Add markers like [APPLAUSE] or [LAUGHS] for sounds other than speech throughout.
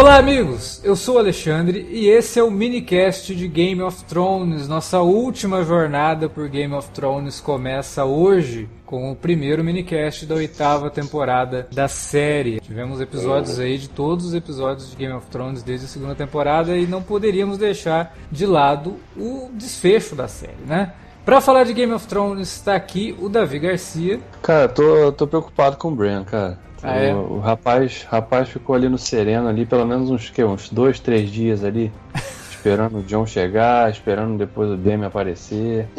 Olá, amigos! Eu sou o Alexandre e esse é o minicast de Game of Thrones. Nossa última jornada por Game of Thrones começa hoje com o primeiro minicast da oitava temporada da série. Tivemos episódios aí de todos os episódios de Game of Thrones desde a segunda temporada e não poderíamos deixar de lado o desfecho da série, né? Pra falar de Game of Thrones, está aqui o Davi Garcia. Cara, tô, tô preocupado com o Bran, cara. Ah, é? o, o rapaz, rapaz ficou ali no sereno ali pelo menos uns que uns dois, três dias ali, [LAUGHS] esperando o John chegar, esperando depois o Demi aparecer. [LAUGHS]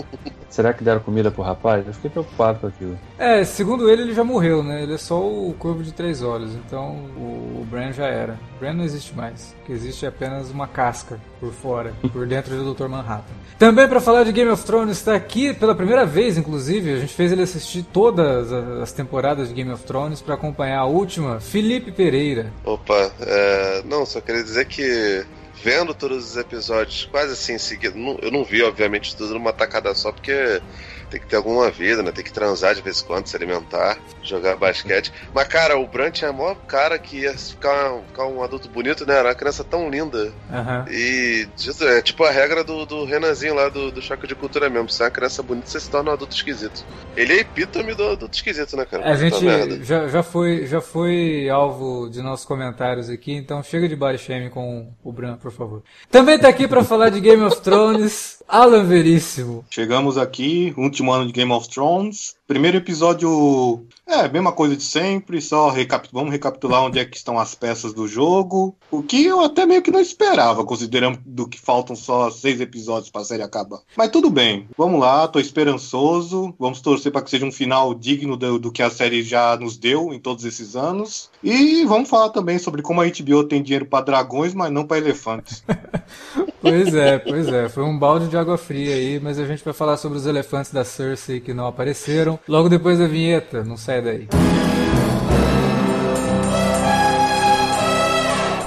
Será que deram comida pro rapaz? Eu fiquei preocupado com aquilo. É, segundo ele, ele já morreu, né? Ele é só o Corvo de Três Olhos, então o, o Bran já era. O Bran não existe mais. O que existe é apenas uma casca por fora, [LAUGHS] por dentro do Dr. Manhattan. Também para falar de Game of Thrones, está aqui pela primeira vez, inclusive, a gente fez ele assistir todas as temporadas de Game of Thrones para acompanhar a última, Felipe Pereira. Opa, é, não, só queria dizer que vendo todos os episódios quase assim em seguida, eu não vi, obviamente, tudo numa tacada só, porque tem que ter alguma vida, né? Tem que transar de vez em quando, se alimentar, jogar basquete. [LAUGHS] Mas, cara, o Brant é a maior cara que ia ficar, ficar um adulto bonito, né? Era uma criança tão linda. Aham. E é tipo a regra do, do Renanzinho lá do, do choque de cultura mesmo. Se é uma criança bonita, você se torna um adulto esquisito. Ele é epítome do adulto esquisito, né, cara? A gente já, já, foi, já foi alvo de nossos comentários aqui, então chega de body shaming com o Bran, por favor. Também tá aqui para falar de Game of Thrones, [LAUGHS] Alan Veríssimo. Chegamos aqui, último ano de Game of Thrones. Primeiro episódio, é, mesma coisa de sempre, só recapi- vamos recapitular onde é que estão as peças do jogo. O que eu até meio que não esperava, considerando do que faltam só seis episódios pra série acabar. Mas tudo bem, vamos lá, tô esperançoso. Vamos torcer para que seja um final digno do, do que a série já nos deu em todos esses anos. E vamos falar também sobre como a HBO tem dinheiro pra dragões, mas não pra elefantes. [LAUGHS] Pois é, pois é, foi um balde de água fria aí, mas a gente vai falar sobre os elefantes da Cersei que não apareceram logo depois da vinheta, não sai daí.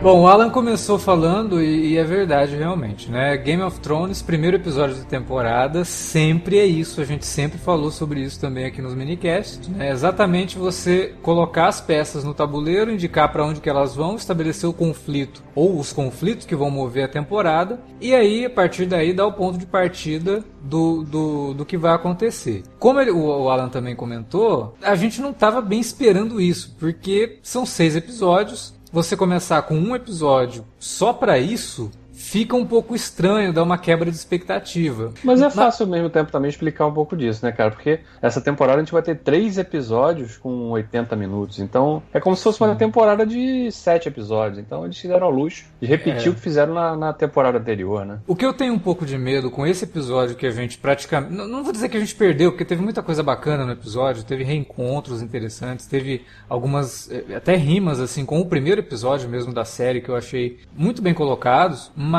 Bom, o Alan começou falando e, e é verdade realmente, né? Game of Thrones, primeiro episódio da temporada, sempre é isso. A gente sempre falou sobre isso também aqui nos minicasts. Né? Exatamente você colocar as peças no tabuleiro, indicar para onde que elas vão, estabelecer o conflito ou os conflitos que vão mover a temporada e aí a partir daí dar o ponto de partida do, do, do que vai acontecer. Como ele- o, o Alan também comentou, a gente não estava bem esperando isso, porque são seis episódios você começar com um episódio só pra isso fica um pouco estranho, dá uma quebra de expectativa. Mas é fácil ao mesmo tempo também explicar um pouco disso, né, cara? Porque essa temporada a gente vai ter três episódios com 80 minutos. Então é como se fosse uma temporada de sete episódios. Então eles fizeram ao luxo de repetir É. o que fizeram na, na temporada anterior, né? O que eu tenho um pouco de medo com esse episódio que a gente praticamente. Não, não vou dizer que a gente perdeu, porque teve muita coisa bacana no episódio, teve reencontros interessantes, teve algumas. eh, até rimas, assim, com o primeiro episódio mesmo da série que eu achei muito bem colocados, mas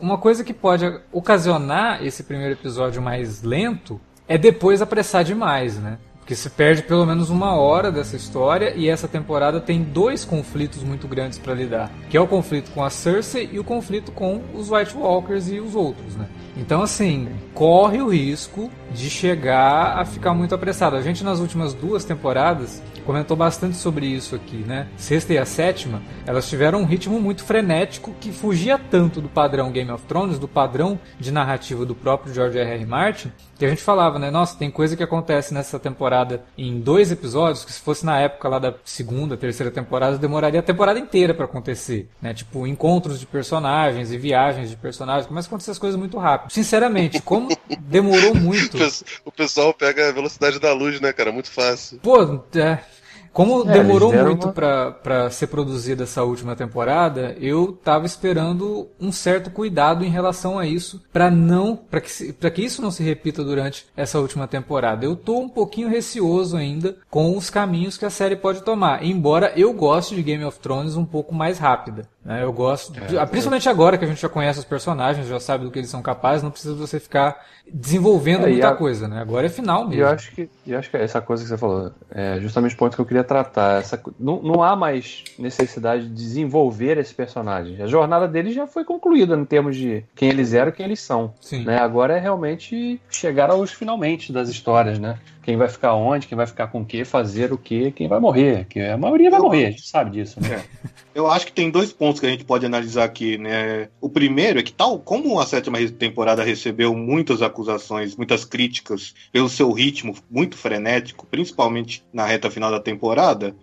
uma coisa que pode ocasionar esse primeiro episódio mais lento é depois apressar demais, né? Porque se perde pelo menos uma hora dessa história e essa temporada tem dois conflitos muito grandes para lidar, que é o conflito com a Cersei e o conflito com os White Walkers e os outros, né? Então assim, corre o risco de chegar a ficar muito apressado. A gente nas últimas duas temporadas, comentou bastante sobre isso aqui, né? Sexta e a sétima, elas tiveram um ritmo muito frenético que fugia tanto do padrão Game of Thrones, do padrão de narrativa do próprio George R. R. Martin, que a gente falava, né? Nossa, tem coisa que acontece nessa temporada em dois episódios que se fosse na época lá da segunda, terceira temporada, demoraria a temporada inteira para acontecer, né? Tipo, encontros de personagens e viagens de personagens, começa a acontecer as coisas muito rápido. Sinceramente, como demorou muito. [LAUGHS] O pessoal pega a velocidade da luz, né, cara? Muito fácil. Pô, é, como é, demorou muito uma... para ser produzida essa última temporada, eu tava esperando um certo cuidado em relação a isso, para não, para que, pra que isso não se repita durante essa última temporada. Eu tô um pouquinho receoso ainda com os caminhos que a série pode tomar, embora eu goste de Game of Thrones um pouco mais rápida. Né? Eu gosto, é, de, principalmente é. agora que a gente já conhece os personagens, já sabe do que eles são capazes, não precisa você ficar desenvolvendo é, muita a... coisa, né? Agora é final mesmo. E eu acho que, eu acho que essa coisa que você falou é justamente o ponto que eu queria tratar. Essa, não, não há mais necessidade de desenvolver esse personagem. A jornada deles já foi concluída em termos de quem eles eram e quem eles são. Sim. Né? Agora é realmente chegar aos finalmente das histórias, né? quem vai ficar onde, quem vai ficar com o que, fazer o que, quem vai morrer. Que a maioria vai morrer, a gente sabe disso, né? É. Eu acho que tem dois pontos que a gente pode analisar aqui, né? O primeiro é que, tal como a sétima temporada recebeu muitas acusações, muitas críticas pelo seu ritmo muito frenético, principalmente na reta final da temporada,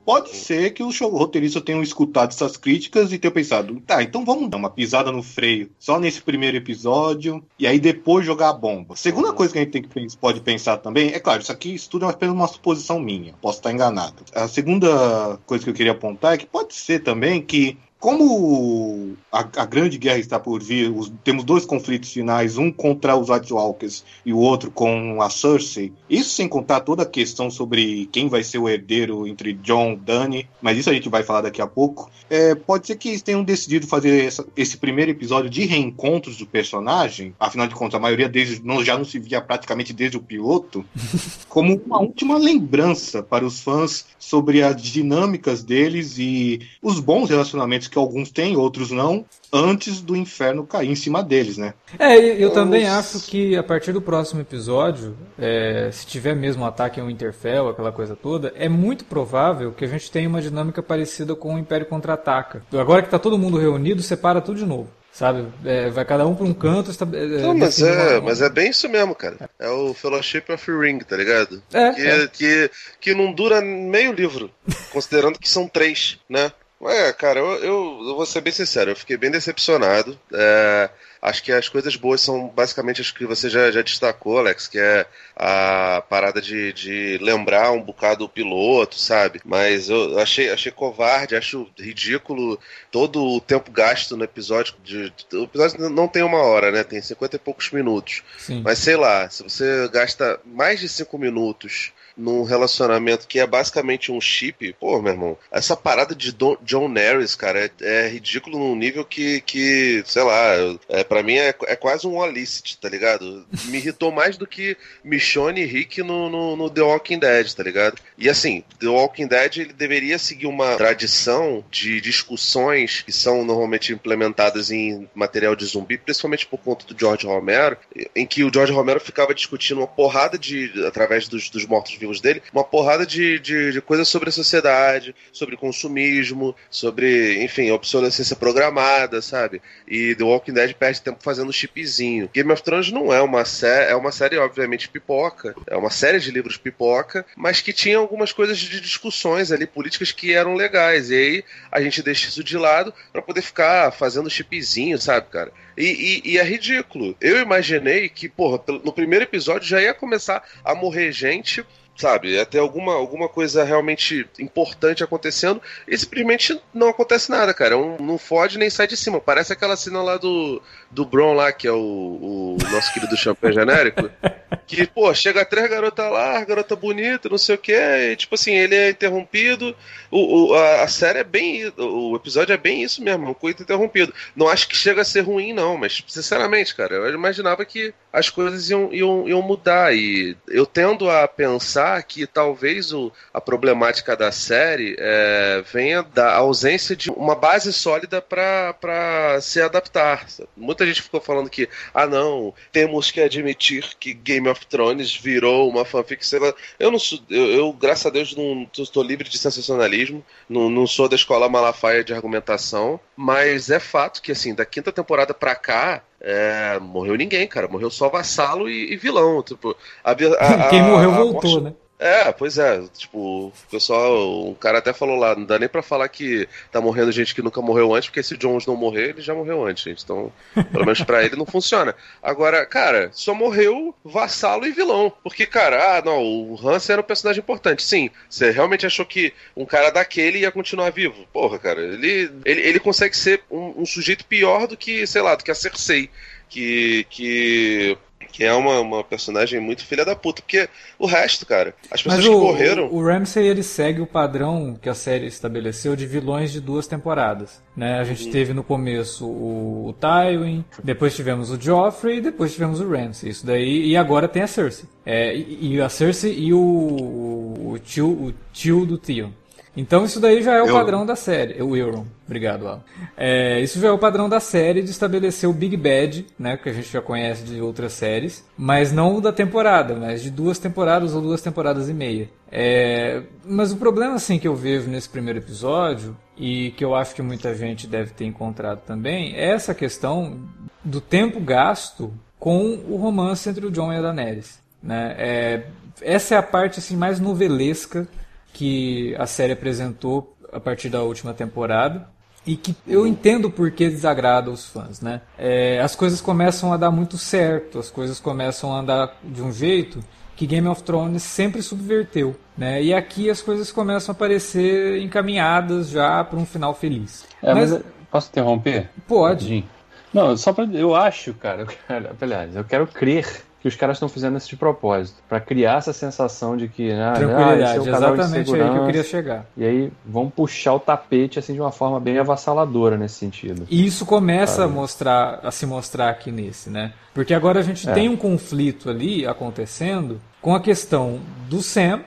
pode ser que os roteiristas tenham escutado essas críticas e tenham pensado, tá, então vamos dar uma pisada no freio só nesse primeiro episódio e aí depois jogar a bomba. Segunda coisa que a gente tem que, pode pensar também, é claro, isso aqui isso tudo é apenas uma suposição minha, posso estar enganado. A segunda coisa que eu queria apontar é que pode ser também que como a, a, grande guerra está por vir, os, temos dois conflitos finais, um contra os White Walkers e o outro com a Cersei. Isso sem contar toda a questão sobre quem vai ser o herdeiro entre John e Dany, mas isso a gente vai falar daqui a pouco. É, pode ser que eles tenham decidido fazer essa, esse primeiro episódio de reencontros do personagem, afinal de contas, a maioria deles não, já não se via praticamente desde o piloto, [LAUGHS] como uma última lembrança para os fãs sobre as dinâmicas deles e os bons relacionamentos que alguns têm, outros não, antes do inferno cair em cima deles, né? É, eu também Os... acho que a partir do próximo episódio, é, se tiver mesmo um ataque ao Interfell, aquela coisa toda, é muito provável que a gente tenha uma dinâmica parecida com o Império Contra-Ataca. Agora que tá todo mundo reunido, separa tudo de novo. Sabe? É, vai cada um para um canto. Está, é, não, mas é, mas é bem isso mesmo, cara. É o Fellowship of Ring, tá ligado? É, que, é. que, que não dura meio livro, [LAUGHS] considerando que são três, né? É, cara, eu, eu, eu, vou ser bem sincero, eu fiquei bem decepcionado. É, acho que as coisas boas são basicamente as que você já, já destacou, Alex, que é a parada de, de lembrar um bocado o piloto, sabe? Mas eu achei, achei covarde, acho ridículo todo o tempo gasto no episódio. De, o episódio não tem uma hora, né? Tem 50 e poucos minutos. Sim. Mas sei lá, se você gasta mais de 5 minutos num relacionamento que é basicamente um chip, pô, meu irmão, essa parada de Don, John Harris, cara, é, é, ridículo num nível que, que sei lá, é, para mim é, é quase um Olicit, tá ligado? Me irritou mais do que Michonne e Rick no, no, no, The Walking Dead, tá ligado? E assim, The Walking Dead ele deveria seguir uma tradição de discussões que são normalmente implementadas em material de zumbi, principalmente por conta do George Romero, em que o George Romero ficava discutindo uma porrada de, através dos, dos mortos-vivos dele, uma porrada de, de, de coisas sobre a sociedade, sobre consumismo, sobre, enfim, obsolescência programada, sabe? E The Walking Dead perde tempo fazendo chipzinho. Game of Thrones não é uma série, é uma série, obviamente, pipoca, é uma série de livros pipoca, mas que tinha algumas coisas de discussões ali, políticas que eram legais. E aí a gente deixa isso de lado para poder ficar fazendo chipzinho, sabe, cara? E, e, e, é ridículo. Eu imaginei que, porra, no primeiro episódio já ia começar a morrer gente sabe? Ia ter alguma, alguma coisa realmente importante acontecendo e simplesmente não acontece nada, cara. Um, não fode nem sai de cima. Parece aquela cena lá do, do Bron lá, que é o, o nosso querido champanhe genérico. [LAUGHS] Que, pô, chega três garotas lá, garota bonita, não sei o que, e, tipo assim, ele é interrompido. O, o a, a, série é bem. O episódio é bem isso mesmo, um coito interrompido. Não acho que chega a ser ruim, não, mas, sinceramente, cara, eu imaginava que as coisas iam, iam, iam mudar. E eu tendo a pensar que talvez o, a problemática da série é, venha da ausência de uma base sólida para se adaptar. Muita gente ficou falando que, ah, não, temos que admitir que Game of Thrones virou uma fanfic. Eu não sou, eu, eu graças a Deus, não estou livre de sensacionalismo, não, não sou da escola Malafaia de argumentação, mas é fato que, assim, da quinta temporada pra cá, é, morreu ninguém, cara. Morreu só vassalo e, e vilão. Tipo, a, a, [LAUGHS] Quem morreu voltou, morte... né? É, pois é, tipo, o pessoal, um cara até falou lá, não dá nem pra falar que tá morrendo gente que nunca morreu antes, porque se Jones não morrer, ele já morreu antes, gente. Então, pelo menos pra ele não funciona. Agora, cara, só morreu vassalo e vilão. Porque, cara, ah, não, o Hans era um personagem importante. Sim, você realmente achou que um cara daquele ia continuar vivo? Porra, cara, ele, ele, ele consegue ser um, um sujeito pior do que, sei lá, do que a Cersei. Que, que que é uma, uma personagem muito filha da puta. Porque o resto, cara, as pessoas o, que morreram. O, o Ramsey ele segue o padrão que a série estabeleceu de vilões de duas temporadas. Né? A gente uhum. teve no começo o, o Tywin, depois tivemos o Joffrey e depois tivemos o Ramsey. Isso daí, e agora tem a Cersei. É, e, e, a Cersei e o, o, tio, o tio do Theon. Então isso daí já é o padrão da série. O Euron, obrigado, Alan. É, isso já é o padrão da série de estabelecer o Big Bad, né, que a gente já conhece de outras séries, mas não da temporada, mas de duas temporadas ou duas temporadas e meia. É, mas o problema assim que eu vejo nesse primeiro episódio e que eu acho que muita gente deve ter encontrado também é essa questão do tempo gasto com o romance entre o John e a Daenerys. Né? É, essa é a parte assim mais novelesca que a série apresentou a partir da última temporada e que eu entendo por que desagrada os fãs, né? É, as coisas começam a dar muito certo, as coisas começam a andar de um jeito que Game of Thrones sempre subverteu, né? E aqui as coisas começam a parecer encaminhadas já para um final feliz. É, mas, mas posso interromper? Pode. Não, só para eu acho, cara, [LAUGHS] eu quero, aliás, eu quero crer que os caras estão fazendo isso de propósito, para criar essa sensação de que, né, Tranquilidade, ah, esse é o exatamente aí que eu queria chegar. E aí vão puxar o tapete assim de uma forma bem avassaladora nesse sentido. E isso começa a mostrar, a se mostrar aqui nesse, né? Porque agora a gente é. tem um conflito ali acontecendo com a questão do Sam,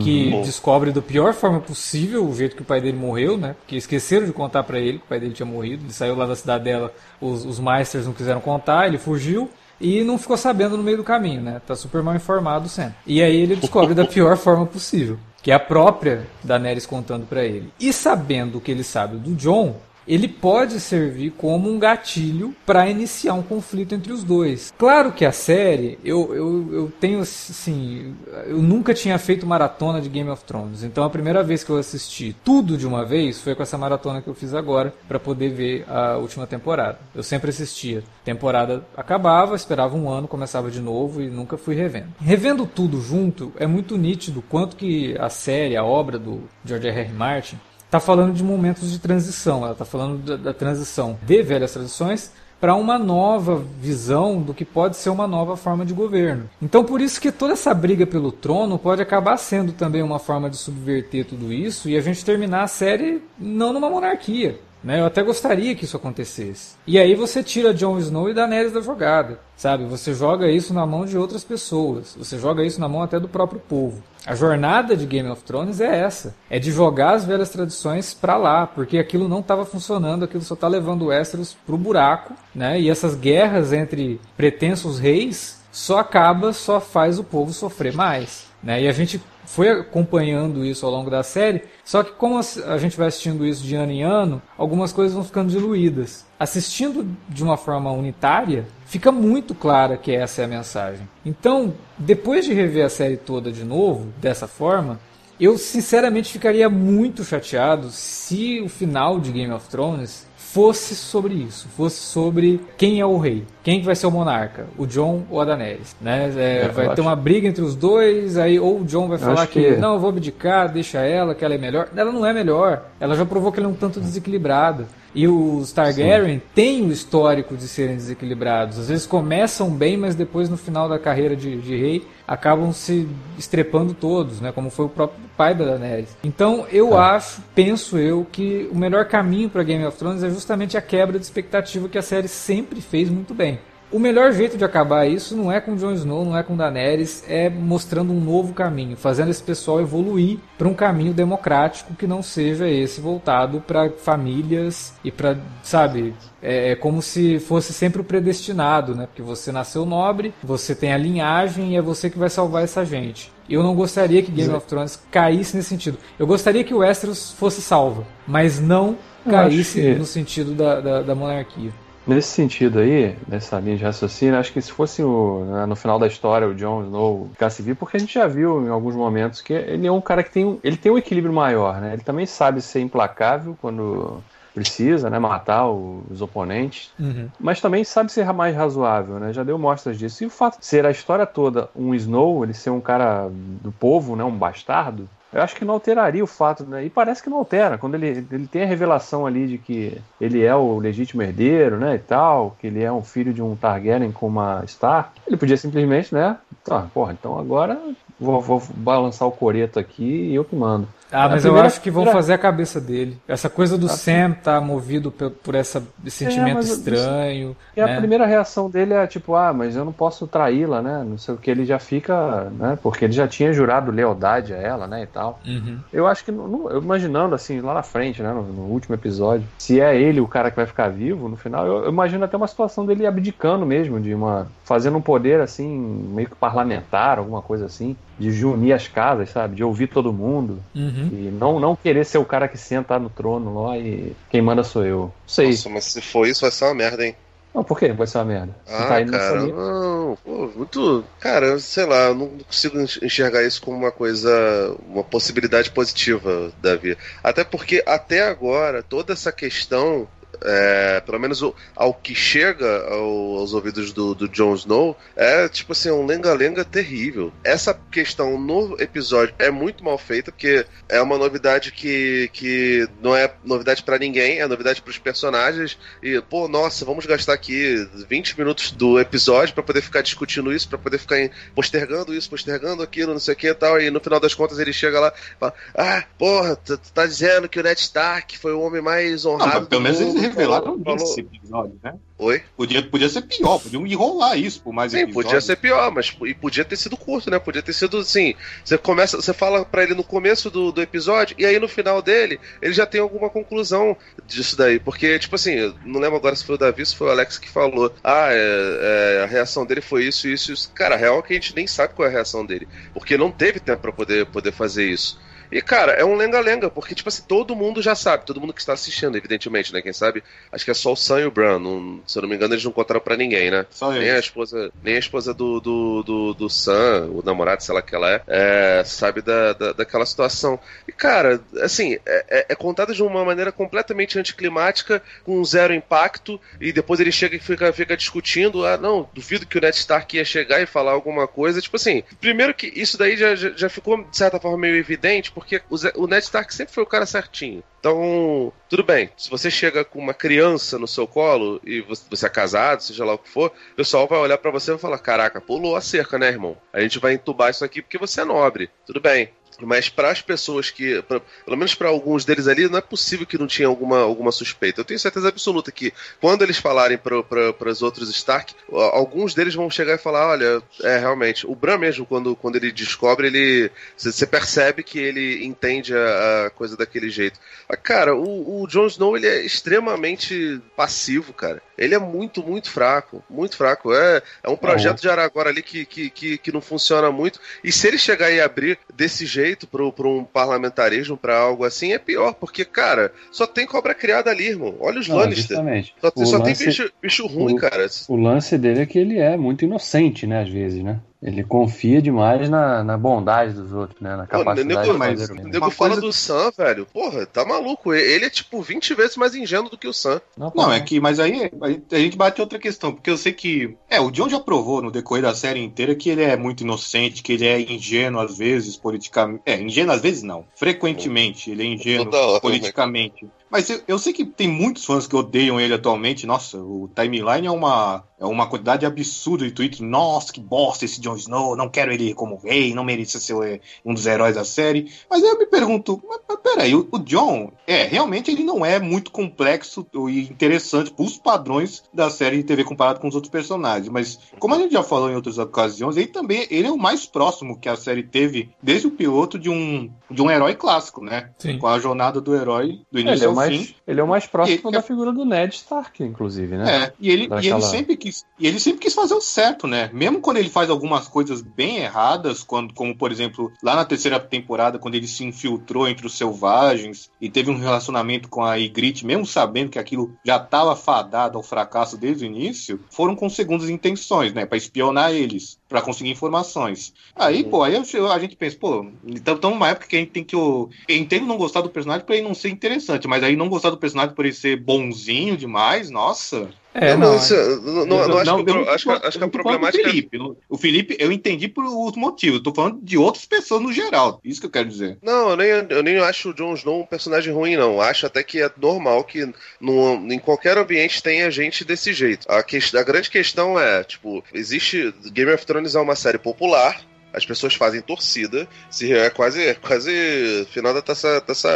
que uhum. descobre da pior forma possível o jeito que o pai dele morreu, né? Porque esqueceram de contar para ele que o pai dele tinha morrido. Ele saiu lá da cidade dela, os, os Meisters não quiseram contar, ele fugiu e não ficou sabendo no meio do caminho, né? Tá super mal informado sempre. E aí ele descobre da pior forma possível, que é a própria Daenerys contando para ele. E sabendo o que ele sabe do John, ele pode servir como um gatilho para iniciar um conflito entre os dois. Claro que a série, eu, eu, eu tenho assim, eu nunca tinha feito maratona de Game of Thrones, então a primeira vez que eu assisti tudo de uma vez foi com essa maratona que eu fiz agora para poder ver a última temporada. Eu sempre assistia, temporada acabava, esperava um ano, começava de novo e nunca fui revendo. Revendo tudo junto é muito nítido quanto que a série, a obra do George R. R. Martin está falando de momentos de transição, ela está falando da, da, transição de velhas tradições para uma nova visão do que pode ser uma nova forma de governo. Então, por isso que toda essa briga pelo trono pode acabar sendo também uma forma de subverter tudo isso e a gente terminar a série não numa monarquia, né? Eu até gostaria que isso acontecesse. E aí você tira Jon Snow e Daenerys da jogada, sabe? Você joga isso na mão de outras pessoas. Você joga isso na mão até do próprio povo. A jornada de Game of Thrones é essa, é de jogar as velhas tradições para lá, porque aquilo não estava funcionando, aquilo só está levando Westeros pro buraco, né? E essas guerras entre pretensos reis só acaba, só faz o povo sofrer mais, né? E a gente foi acompanhando isso ao longo da série, só que como a gente vai assistindo isso de ano em ano, algumas coisas vão ficando diluídas. Assistindo de uma forma unitária, fica muito clara que essa é a mensagem. Então, depois de rever a série toda de novo, dessa forma, eu sinceramente ficaria muito chateado se o final de Game of Thrones fosse sobre isso, fosse sobre quem é o rei, quem vai ser o monarca, o John ou a Daenerys, né? É, é, vai ter acho. uma briga entre os dois, aí ou o John vai falar que, que, não, eu vou abdicar, deixa ela, que ela é melhor. Ela não é melhor, ela já provou que ela é um tanto desequilibrada. E os Targaryen Sim. têm o histórico de serem desequilibrados. Às vezes começam bem, mas depois no final da carreira de, de rei acabam se estrepando todos, né? Como foi o próprio pai da Daenerys. Então eu é. acho, penso eu, que o melhor caminho para Game of Thrones é justamente a quebra de expectativa que a série sempre fez muito bem. O melhor jeito de acabar isso não é com Jon Snow, não é com Daenerys, é mostrando um novo caminho, fazendo esse pessoal evoluir para um caminho democrático que não seja esse voltado para famílias e para, sabe, é, é como se fosse sempre o predestinado, né? Porque você nasceu nobre, você tem a linhagem e é você que vai salvar essa gente. Eu não gostaria que Game of Thrones caísse nesse sentido. Eu gostaria que o Westeros fosse salvo, mas não caísse que... no sentido da, da, da, monarquia. Nesse sentido aí, nessa linha de raciocínio, acho que se fosse o, né, no final da história o Jon Snow ficasse vivo, porque a gente já viu em alguns momentos que ele é um cara que tem, ele tem um equilíbrio maior, né? Ele também sabe ser implacável quando precisa, né, matar os oponentes, uhum. mas também sabe ser mais razoável, né? Já deu mostras disso. E o fato de ser a história toda um Snow, ele ser um cara do povo, né, um bastardo, eu acho que não alteraria o fato, né? E parece que não altera. Quando ele, ele tem a revelação ali de que ele é o legítimo herdeiro, né? E tal, que ele é um filho de um Targaryen com uma Stark, ele podia simplesmente, né? Tá, porra, então agora vou, vou balançar o coreto aqui e eu que mando. Ah, mas primeira, eu acho que vão fazer a cabeça dele. Essa coisa do Sam tá movido por, por essa, esse é, sentimento é, estranho. E né? a primeira reação dele é tipo, ah, mas eu não posso traí-la, né? Não sei o que, ele já fica, né? Porque ele já tinha jurado lealdade a ela, né? E tal. Uhum. Eu acho que, eu imaginando assim, lá na frente, né? No, no, último episódio, se é ele o cara que vai ficar vivo, no final, eu, eu imagino até uma situação dele abdicando mesmo, de uma. fazendo um poder assim, meio que parlamentar, alguma coisa assim de unir as casas, sabe? De ouvir todo mundo. Uhum. E não, não querer ser o cara que senta no trono lá e quem manda sou eu. Não sei. Nossa, mas se for isso, vai ser uma merda, hein? Não, por que vai ser uma merda? Você ah, tá cara, não, pô, muito. Cara, sei lá, eu não consigo enxergar isso como uma coisa, uma possibilidade positiva, Davi. Até porque até agora toda essa questão é, pelo menos o, ao que chega ao, aos ouvidos do, do Jon Snow, é tipo assim, um lenga-lenga terrível. Essa questão no episódio é muito mal feita, porque é uma novidade que, que não é novidade para ninguém, é novidade para os personagens. E, pô, nossa, vamos gastar aqui 20 minutos do episódio para poder ficar discutindo isso, para poder ficar postergando isso, postergando aquilo, não sei o que e tal. E no final das contas ele chega lá e fala: Ah, porra, tu, tu tá dizendo que o Ned Stark foi o homem mais honrado. Não, pelo menos revelaram falou, nesse episódio, né? Oi? Podia, podia ser pior, podiam enrolar isso por mais Sim, episódios. podia ser pior, mas e podia ter sido curto, né? Podia ter sido assim. Você começa, você fala para ele no começo do, do episódio, e aí no final dele, ele já tem alguma conclusão disso daí. Porque, tipo assim, não lembro agora se foi o Davi, se foi o Alex que falou. Ah, é, é, a reação dele foi isso, isso, isso. Cara, a real é que a gente nem sabe qual é a reação dele. Porque não teve tempo para poder, poder fazer isso. E, cara, é um lenga-lenga, porque, tipo assim, todo mundo já sabe, todo mundo que está assistindo, evidentemente, né? Quem sabe, acho que é só o Sam e o Bran. Não, se eu não me engano, eles não contaram pra ninguém, né? Só nem a esposa, nem a esposa do, do, do, do Sam, o namorado, sei lá que ela é, é sabe da, da, daquela situação. E, cara, assim, é, é, é contada de uma maneira completamente anticlimática, com zero impacto, e depois ele chega e fica, fica discutindo, ah, não, duvido que o Ned Stark ia chegar e falar alguma coisa. Tipo assim, primeiro que isso daí já, já, já ficou, de certa forma, meio evidente, porque porque o Ned Stark sempre foi o cara certinho. Então, tudo bem. Se você chega com uma criança no seu colo e você é casado, seja lá o que for, o pessoal vai olhar para você e vai falar: Caraca, pulou a cerca, né, irmão? A gente vai entubar isso aqui porque você é nobre. Tudo bem. Mas para as pessoas que, pra, pelo menos para alguns deles ali, não é possível que não tinha alguma, alguma suspeita. Eu tenho certeza absoluta que quando eles falarem para os outros Stark, alguns deles vão chegar e falar: olha, é realmente. O Bran mesmo, quando, quando ele descobre, ele você percebe que ele entende a, a, coisa daquele jeito. Mas, cara, o, o Jon Snow ele é extremamente passivo, cara. Ele é muito, muito fraco. Muito fraco. É, é um projeto uhum. de Aragorn ali que, que, que, que não funciona muito. E se ele chegar e abrir desse jeito, jeito para um parlamentarismo, para algo assim, é pior, porque, cara, só tem cobra criada ali, irmão. Olha os Não, Lannister. Justamente. Só, só lance, tem bicho, bicho ruim, o, cara. O lance dele é que ele é muito inocente, né, às vezes, né? Ele confia demais na, na bondade dos outros, né? Na capacidade Pô, nego, de fazer o nego fala do Sam, velho. Porra, tá maluco. Ele é tipo 20 vezes mais ingênuo do que o Sam. Não, não é que, mas aí a gente bate outra questão, porque eu sei que. É, o John já provou no decorrer da série inteira que ele é muito inocente, que ele é ingênuo às vezes, politicamente. É, ingênuo às vezes não. Frequentemente, ele é ingênuo hora, né? politicamente. Né? Mas eu, eu sei que tem muitos fãs que odeiam ele atualmente. Nossa, o timeline é uma, é uma quantidade absurda de tweets. Nossa, que bosta esse Jon Snow, não quero ele como rei, não merece ser é, um dos heróis da série. Mas aí eu me pergunto, mas, mas peraí, o, o Jon, é, realmente ele não é muito complexo e interessante pros padrões da série de TV comparado com os outros personagens. Mas, como a gente já falou em outras ocasiões, ele também ele é o mais próximo que a série teve, desde o piloto, de um, de um herói clássico, né? Sim. Com a jornada do herói do início Ele é, o ao mais, fim. ele é o mais próximo E- da figura do Ned Stark, inclusive, né? É, e ele, e Daquela- ele sempre quis, e ele sempre quis fazer o certo, né? Mesmo quando ele faz algumas coisas bem erradas, quando, como por exemplo, lá na terceira temporada, quando ele se infiltrou entre os selvagens e teve um relacionamento com a Ygritte, mesmo sabendo que aquilo já estava fadado ao fracasso desde o início, foram com segundas intenções, né? Pra espionar eles, pra conseguir informações. Aí, pô, aí eu- a gente pensa, pô, então estamos numa época que a gente tem que. Eu entendo não gostar do personagem pra ele não ser interessante, mas aí não gostar do personagem por ele ser bonzinho demais, nossa. É, não, não. isso, não, não, não, acho, que, eu não acho, acho que a problemática. Felipe. Eu- O Felipe, eu entendi por outro motivo. Eu tô falando de outras pessoas no geral. Isso que eu quero dizer. Não, eu nem, eu nem acho o Jon Snow um personagem ruim, não. Acho até que é normal que no, em qualquer ambiente tenha gente desse jeito. A, que, a grande questão é, tipo, existe. Game of Thrones é uma série popular. As pessoas fazem torcida, se é quase, é quase final da taça, taça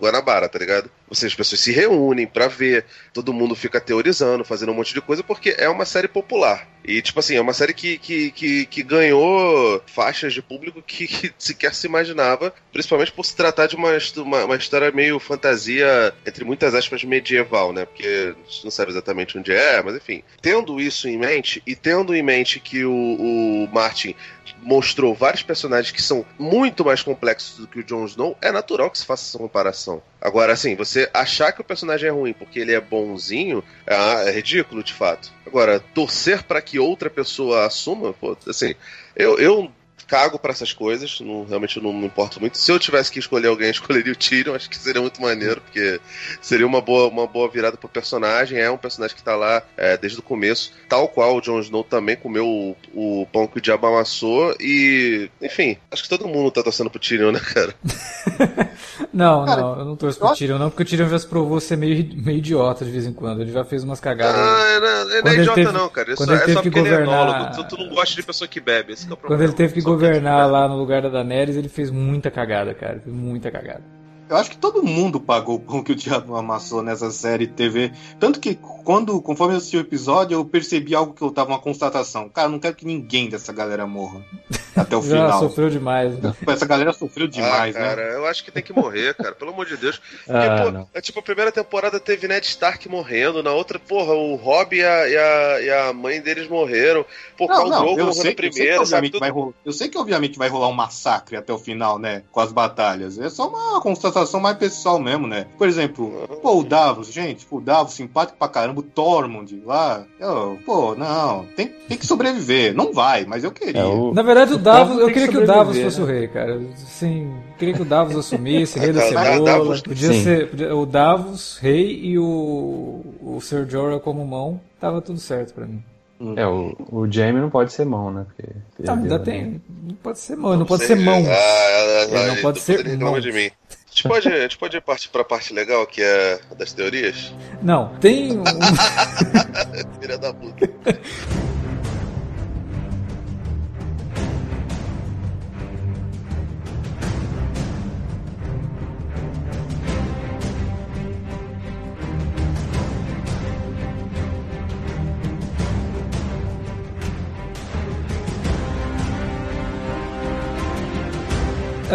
Guanabara, tá ligado? Ou seja, as pessoas se reúnem pra ver, todo mundo fica teorizando, fazendo um monte de coisa, porque é uma série popular. E, tipo assim, é uma série que, que, que, que ganhou faixas de público que, [LAUGHS] que sequer se imaginava, principalmente por se tratar de uma, uma, uma história meio fantasia, entre muitas aspas, medieval, né? Porque a gente não sabe exatamente onde é, mas enfim. Tendo isso em mente, e tendo em mente que o, o Martin mostrou vários personagens que são muito mais complexos do que o Jon Snow, é natural que se faça essa comparação. Agora, assim, você achar que o personagem é ruim porque ele é bonzinho é, é ridículo, de fato. Agora, torcer pra que outra pessoa assuma, pô, assim, eu, eu cago pra essas coisas, não, realmente não me importo muito. Se eu tivesse que escolher alguém, escolheria o Tyrion, acho que seria muito maneiro, porque seria uma boa, uma boa virada pro personagem. É um personagem que tá lá é, desde o começo, tal qual o Jon Snow também comeu o, o pão que o diabo amassou. E, enfim, acho que todo mundo tá torcendo pro Tyrion, né, cara? [LAUGHS] Não, Cara, não, eu não torço pro Tyrion, não, porque o Tyrion já se provou ser meio, meio idiota de vez em quando. Ele já fez umas cagadas. Ah, não, não é Quando ele idiota, teve- não, cara. Isso quando ele é teve só que ele é governar-. Tu, tu não gosta de pessoa que bebe. Esse que é o Quando problema. ele teve que governar bebe. lá no lugar da Daenerys, ele fez muita cagada, cara. Fez muita cagada. Eu acho que todo mundo pagou o pão que o diabo amassou nessa série TV. Tanto que, quando, conforme eu assisti o episódio, eu percebi algo que eu tava uma constatação. Cara, eu não quero que ninguém dessa galera morra. Até o [LAUGHS] Já final. sofreu demais. né? Pô, Essa galera sofreu demais, ah, cara, né? eu acho que tem que morrer, cara. Pelo amor de Deus. [LAUGHS] Porque, Ah, pô, é tipo, a primeira temporada teve Ned Stark morrendo, na outra, porra, o Robb e a, e a, e a mãe deles morreram. Khal não, Drogo eu morreu eu sei que primeira, sabe? obviamente Tudo- vai rolar, eu sei que obviamente vai rolar um massacre até o final, né? Com as batalhas. É só uma constatação mais pessoal mesmo, né? Por exemplo, pô, o Davos, gente, pô, o Davos simpático pra caramba, o Tormund lá. eu- pô, não, tem, tem que sobreviver. Não vai, mas eu queria. É, o- Na verdade, o Davos, eu tem que queria que o Davos fosse né? o rei, cara. Sim, queria que o Davos assumisse, [LAUGHS] rei da cebola. Davos- Podia Sim. ser podia- o Davos, rei, e o, o Ser Jorah como mão. Tava tudo certo pra mim. É, o, o Jamie não pode ser mão, né? Porque Tá, ainda perdeu, tem. né? Não pode ser mão, não pode ser mão. Ah, Ele não pode depois ser mão. de mim. A gente, pode, a gente pode partir pra parte legal, que é a das teorias? Não, tem um. [LAUGHS] Filha da puta. [LAUGHS]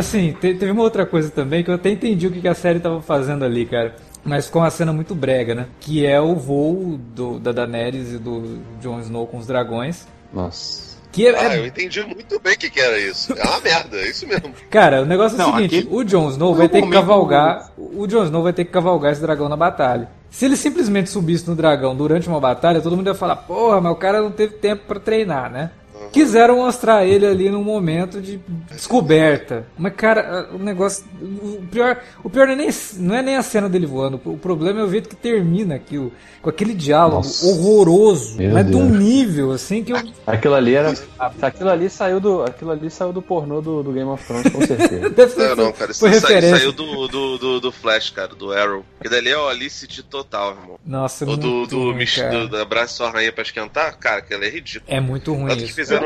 Assim, te- teve uma outra coisa também que eu até entendi o que que a série tava fazendo ali, cara. Mas ficou uma cena muito brega, né? Que é o voo do, da Daenerys e do Jon Snow com os dragões. Nossa. Que é, Ah, é- eu entendi muito bem o que, que era isso. É uma merda, é isso mesmo. [LAUGHS] Cara, o negócio é o Não, seguinte: aquele- o Jon Snow vai um ter que cavalgar. O Jon Snow vai ter que cavalgar esse dragão na batalha. Se ele simplesmente subisse no dragão durante uma batalha, todo mundo ia falar: porra, mas o cara não teve tempo pra treinar, né? Quiseram mostrar ele ali num momento de descoberta. Mas, cara, o negócio. O pior, o pior não, é nem, não é nem a cena dele voando. O problema é o jeito que termina aquilo. Com aquele diálogo Nossa. horroroso. Meu Mas de um Deus. nível, assim, que eu. Aquilo ali era. Aquilo ali saiu do. Aquilo ali saiu do pornô do, do Game of Thrones, com certeza. [LAUGHS] Não, não, cara, isso foi saiu, referência. saiu do, do, do, do Flash, cara, do Arrow. Que dali é o Alicity total, irmão. Nossa, Ou do, muito do, ruim, cara. do, do Abraço Sua Rainha pra esquentar, cara, que ela é ridículo. É muito ruim Tanto que isso. fizeram.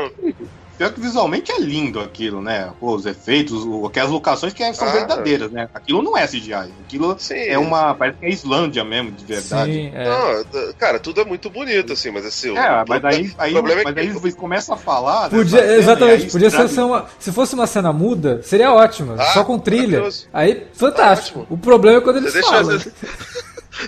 Pior que visualmente é lindo aquilo, né? Pô, os efeitos, o, aquelas locações que são Ah. verdadeiras, né? Aquilo não é CGI. Aquilo Sim. é uma. Parece que é Islândia mesmo, de verdade. Sim, é. Não, cara, tudo é muito bonito, assim, mas assim. É, o mas aí, aí, problema é mas que- aí eles começam a falar. Podia, dessa cena, exatamente, aí podia ser uma. Se fosse uma cena muda, seria ótima. Ah, só com trilha. Aí, fantástico. Ótimo. o problema é quando eles Você deixa falam. fazer-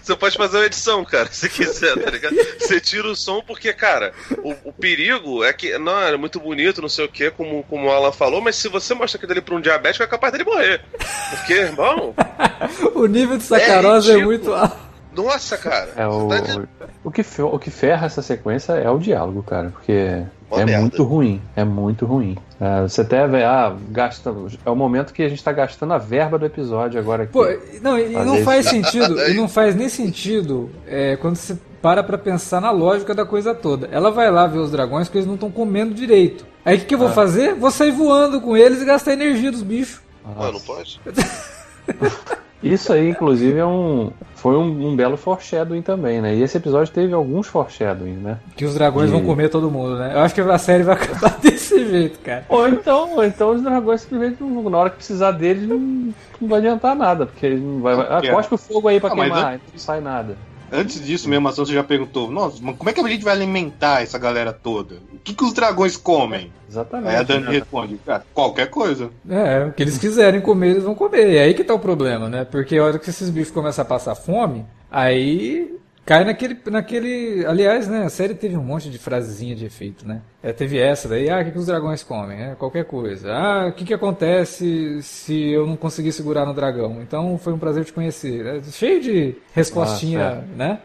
Você pode fazer uma edição, cara, se quiser, tá ligado? Você tira o som porque, cara, o, o perigo é que, não, é muito bonito, não sei o que, como, como o Alan falou, mas se você mostra aquilo ali pra um diabético, é capaz dele morrer. Porque, irmão, [LAUGHS] O nível de sacarose é, ridículo. muito alto. Nossa, cara. É o, tá de- o, que, fe- o que ferra essa sequência é o diálogo, cara, porque Uma é merda. muito ruim, é muito ruim. É, você até vê, ah, gasta, é o momento que a gente tá gastando a verba do episódio agora aqui. Pô, não, e não faz sentido, [LAUGHS] e não faz nem sentido é, quando você para pra pensar na lógica da coisa toda. Ela vai lá ver os dragões porque eles não estão comendo direito. Aí o que, que eu vou Ah. fazer? Vou sair voando com eles e gastar energia dos bichos. Ah, não pode? [LAUGHS] Isso aí, inclusive, é um, foi um, um belo foreshadowing também, né? E esse episódio teve alguns foreshadowing, né? Que os dragões E- vão comer todo mundo, né? Eu acho que a série vai [LAUGHS] acabar desse jeito, cara. Ou então, ou então os dragões simplesmente, não- na hora que precisar deles, não, não vai adiantar nada, porque eles não vai. Ah, É. o fogo aí pra Ah, mas queimar, aí não sai nada. Antes disso mesmo, a Sansa já perguntou: Nossa, mas como é que a gente vai alimentar essa galera toda? O que, que os dragões comem? Exatamente. Aí a Dani né? responde: "Cara, qualquer coisa. É, o que eles quiserem comer, eles vão comer. E aí que tá o problema, né? Porque a hora que esses bichos começam a passar fome, aí cai naquele. naquele. Aliás, né? A série teve um monte de frasezinha de efeito, né? É, teve essa daí, ah, o que, que os dragões comem? É, qualquer coisa. Ah, o que, que acontece se eu não conseguir segurar no dragão? Então foi um prazer te conhecer. É, cheio de respostinha, Nossa, né?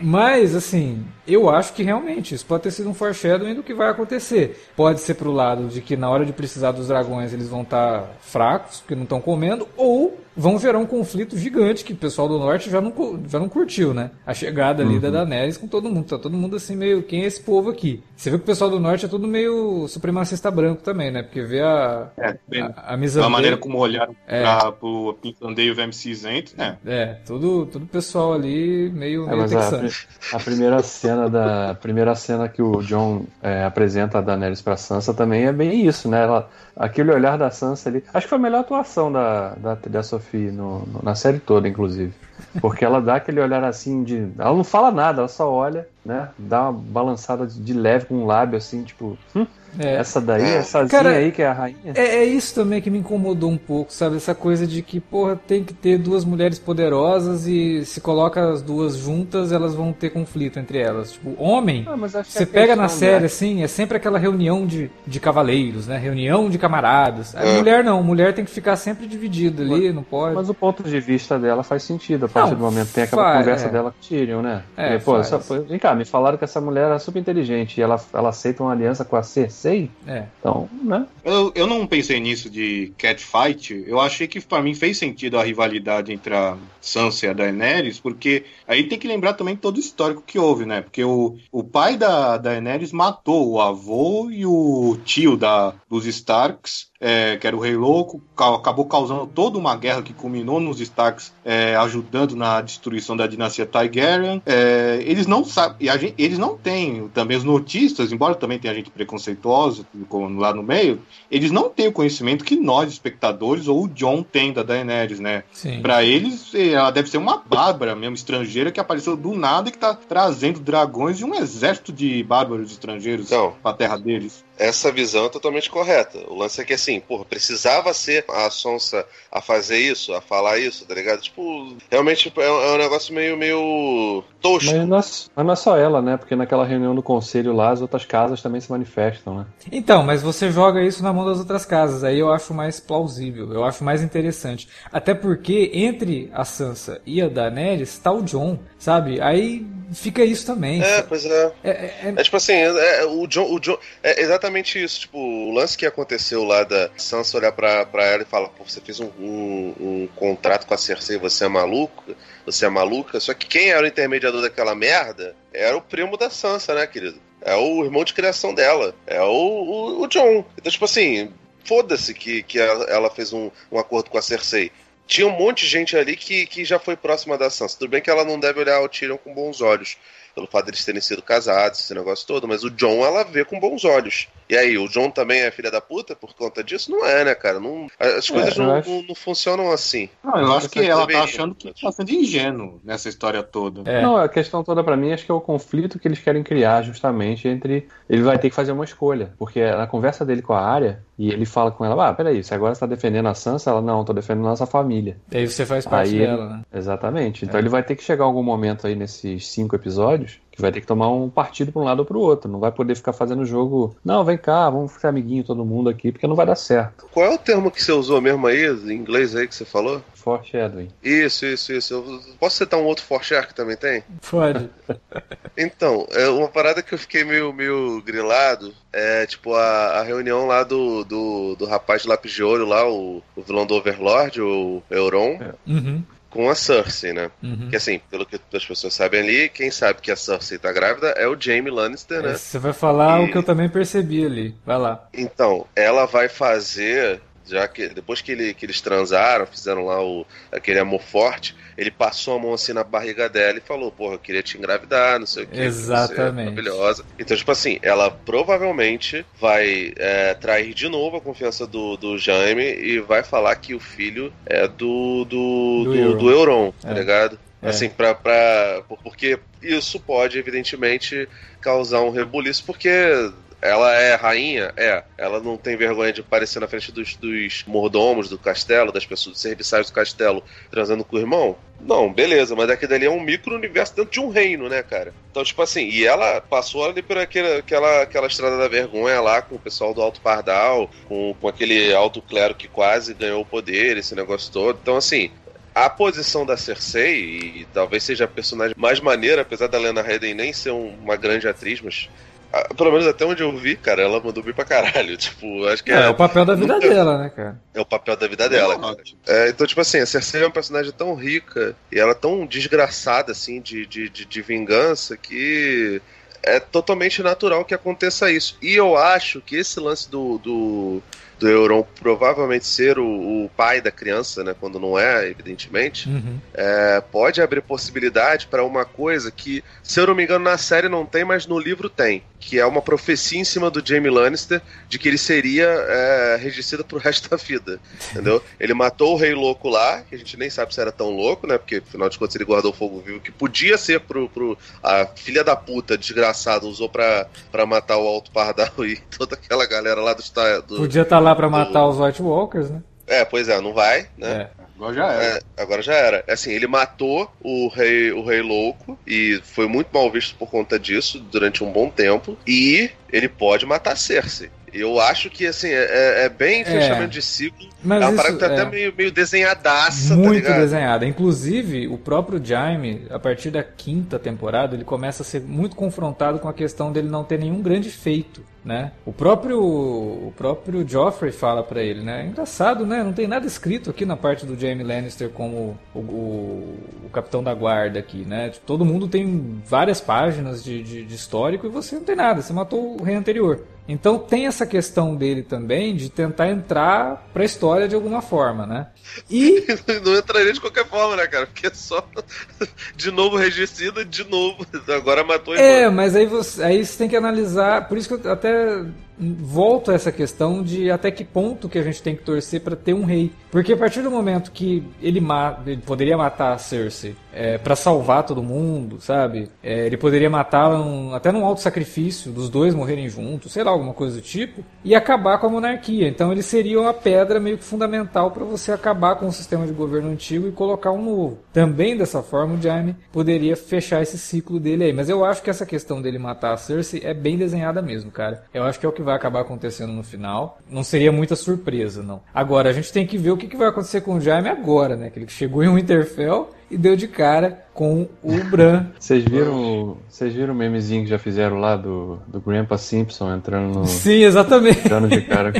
Mas, assim, eu acho que realmente isso pode ter sido um foreshadowing do que vai acontecer. Pode ser pro lado de que na hora de precisar dos dragões eles vão estar fracos, porque não estão comendo, ou vão gerar um conflito gigante que o pessoal do norte já não, já não curtiu, né? A chegada ali da Daenerys com todo mundo. Tá todo mundo assim meio, quem é esse povo aqui? Você vê que o pessoal do norte é tudo meio supremacista branco também, né? Porque vê a, É, bem, a, a da maneira como olharam É. pra, pro Pintandeio VM cinzento, né? É, tudo, tudo pessoal ali meio, É, meio mas a, texano. a primeira cena da a primeira cena que o John é, apresenta a Daenerys pra Sansa também é bem isso, né? Ela, aquele olhar da Sansa ali. Acho que foi a melhor atuação da, da, da Sophie no, no- na série toda, inclusive. Porque ela dá aquele olhar assim de. Ela não fala nada, ela só olha, né? Dá uma balançada de, leve com um lábio assim, tipo. "Hum, É. essa daí, É. essa Cara, aí que é a rainha. É, é isso também que me incomodou um pouco, sabe? Essa coisa de que, porra, tem que ter duas mulheres poderosas e se coloca as duas juntas, elas vão ter conflito entre elas. Tipo, homem, Ah, mas você pega na série, assim, é sempre aquela reunião de, de cavaleiros, né? Reunião de camaradas. A É. mulher não, mulher tem que ficar sempre dividida ali, não pode. Mas o ponto de vista dela faz sentido partir Não, do momento tem aquela conversa é. dela com o Tyrion, né? É, Porque, pô, essa- vem cá, me falaram que essa mulher era super inteligente e ela, ela aceita uma aliança com a Cersei, É. então, né? Eu, eu não pensei nisso de catfight. Eu achei que pra mim fez sentido a rivalidade entre a Sansa e a Daenerys, porque aí tem que lembrar também todo o histórico que houve, né? Porque o, o pai da Daenerys matou o avô e o tio da, dos Starks, é, que era o Rei Louco, ca- acabou causando toda uma guerra que culminou nos Starks é, ajudando na destruição da dinastia Targaryen. É, eles não sabem, e a gente- eles não têm, também os notistas, embora também tenha gente preconceituosa como lá no meio, eles não têm o conhecimento que nós, espectadores, ou o John tem da Daenerys, né? Pra eles, eh, ela deve ser uma bárbara mesmo, estrangeira, que apareceu do nada e que tá trazendo dragões e um exército de bárbaros estrangeiros Então. pra terra deles. Essa visão é totalmente correta. O lance é que, assim, porra, precisava ser a Sonsa a fazer isso, a falar isso, tá ligado? Tipo, realmente é um, é um negócio meio, meio tosco. Mas não, é, mas não é só ela, né? Porque naquela reunião do conselho lá, as outras casas também se manifestam, né? Então, mas você joga isso na mão das outras casas, aí eu acho mais plausível, eu acho mais interessante. Até porque entre a Sansa e a Daenerys tá o John. Sabe? Aí fica isso também. É, pois é. É, é- É tipo assim, é, o John, o John. É exatamente isso. Tipo, o lance que aconteceu lá da Sansa olhar pra, pra ela e falar, pô, você fez um, um, um contrato com a Cersei, você é maluco, você é maluca. Só que quem era o intermediador daquela merda era o primo da Sansa, né, querido? É o irmão de criação dela. É o, o, o John. Então, tipo assim, foda-se que, que ela, ela fez um, um acordo com a Cersei. Tinha um monte de gente ali que, que já foi próxima da Sansa. Tudo bem que ela não deve olhar o Tyrion com bons olhos pelo fato deles terem sido casados, esse negócio todo, mas o John ela vê com bons olhos. E aí, o John também é filha da puta por conta disso? Não é, né, cara? Não, as coisas eu não, acho- não, não funcionam assim. Não, eu acho que ela deveria, tá achando que tá sendo ingênuo nessa história toda. É. Não, a questão toda pra mim acho que é o conflito que eles querem criar justamente entre. Ele vai ter que fazer uma escolha. Porque na conversa dele com a área, e ele fala com ela: Ah, peraí, você agora está defendendo a Sansa? Ela, não, tô defendendo a nossa família. Aí você faz parte Aí dela, né? Exatamente. Então ele vai ter que chegar a algum momento aí nesses cinco episódios que vai ter que tomar um partido para um lado ou para o outro. Não vai poder ficar fazendo jogo. Não, vem cá, vamos ser amiguinho todo mundo aqui, porque não vai dar certo. Qual é o termo que você usou mesmo aí, em inglês aí que você falou? Foreshadowing. Isso, isso, isso. Eu posso citar um outro foreshare que também tem? Pode. [LAUGHS] Então, é uma parada que eu fiquei meio, meio grilado é tipo a, a reunião lá do, do, do rapaz de lápis de ouro lá, o, o vilão do Overlord, o Euron, Uhum, com a Cersei, né? uhum. Que assim, pelo que as pessoas sabem ali, quem sabe que a Cersei tá grávida é o Jaime Lannister, né? Você vai falar E- o que eu também percebi ali. Vai lá. Então, ela vai fazer, já que depois que, ele, que eles transaram, fizeram lá o, aquele amor forte, ele passou a mão assim na barriga dela e falou: Porra, eu queria te engravidar, não sei o que. Exatamente. maravilhosa. Então, tipo assim, ela provavelmente vai é, trair de novo a confiança do, do Jaime e vai falar que o filho é do, do, Do do, Euron. do Euron, tá É. ligado? É. Assim, pra, pra, por- porque isso pode, evidentemente, causar um rebuliço, porque ela é rainha, é. Ela não tem vergonha de aparecer na frente dos, dos mordomos do castelo, das pessoas, dos serviçais do castelo, transando com o irmão. Não, beleza, mas aquilo ali é um micro-universo dentro de um reino, né, cara? Então, tipo assim, e ela passou ali por aquele, aquela, aquela estrada da vergonha lá com o pessoal do Alto Pardal, com, com aquele alto clero que quase ganhou o poder, esse negócio todo. Então, assim, a posição da Cersei, e talvez seja a personagem mais maneira, apesar da Lena Headey nem ser um- uma grande atriz, mas pelo menos até onde eu vi, cara, ela mandou bem pra caralho. [LAUGHS] Tipo, acho que É, é, o papel da vida nunca- dela, né, cara? é o papel da vida dela. cara. É, então, tipo assim, a Cersei é uma personagem tão rica e ela é tão desgraçada, assim, de, de, de, de vingança que é totalmente natural que aconteça isso. E eu acho que esse lance do, do, do Euron provavelmente ser o, o pai da criança, né, quando não é, evidentemente, Uhum. é, pode abrir possibilidade para uma coisa que, se eu não me engano, na série não tem, mas no livro tem. Que é uma profecia em cima do Jaime Lannister de que ele seria é, regicida pro resto da vida. Entendeu? [LAUGHS] Ele matou o rei louco lá, que a gente nem sabe se era tão louco, né? Porque afinal de contas ele guardou o fogo vivo, que podia ser pro. pro a filha da puta desgraçada usou pra, pra matar o Alto Pardal e [LAUGHS] toda aquela galera lá do. do Podia estar lá pra matar os White Walkers, né? É, pois é, não vai, né? É. Agora já era. É, agora já era. Assim, ele matou o rei, o rei louco e foi muito mal visto por conta disso durante um bom tempo. E ele pode matar Cersei. Eu acho que, assim, é, é bem fechamento de ciclo. Mas é uma parada que tá é até meio, meio desenhadaça, tá muito ligado? desenhada. Inclusive, o próprio Jaime, a partir da quinta temporada, ele começa a ser muito confrontado com a questão dele não ter nenhum grande feito, né? O próprio o próprio Joffrey fala pra ele, né? É engraçado, né? Não tem nada escrito aqui na parte do Jaime Lannister como o, o- o capitão da guarda aqui, né? Tipo, todo mundo tem várias páginas de, de- de histórico e você não tem nada. Você matou o rei anterior. Então tem essa questão dele também de tentar entrar pra história de alguma forma, né? E [LAUGHS] não entraria de qualquer forma, né, cara? Porque é só [LAUGHS] de novo regicida, de novo. Agora matou É, mas aí você, aí você tem que analisar. Por isso que eu até volto a essa questão de até que ponto que a gente tem que torcer para ter um rei. Porque a partir do momento que ele, ma ele poderia matar a Cersei é, para salvar todo mundo, sabe? É, ele poderia matá-la num- até num alto sacrifício, dos dois morrerem juntos, sei lá, alguma coisa do tipo, e acabar com a monarquia. Então ele seria uma pedra meio que fundamental para você acabar com o sistema de governo antigo e colocar um novo. Também dessa forma o Jaime poderia fechar esse ciclo dele aí. Mas eu acho que essa questão dele matar a Cersei é bem desenhada mesmo, cara. Eu acho que é o que vai acabar acontecendo no final. Não seria muita surpresa, não. Agora, a gente tem que ver o que que vai acontecer com o Jaime agora, né? Que ele chegou em Winterfell e deu de cara com o Bran. Vocês viram, vocês viram o memezinho que já fizeram lá do, do Grandpa Simpson entrando no. Sim, exatamente. Dando de cara.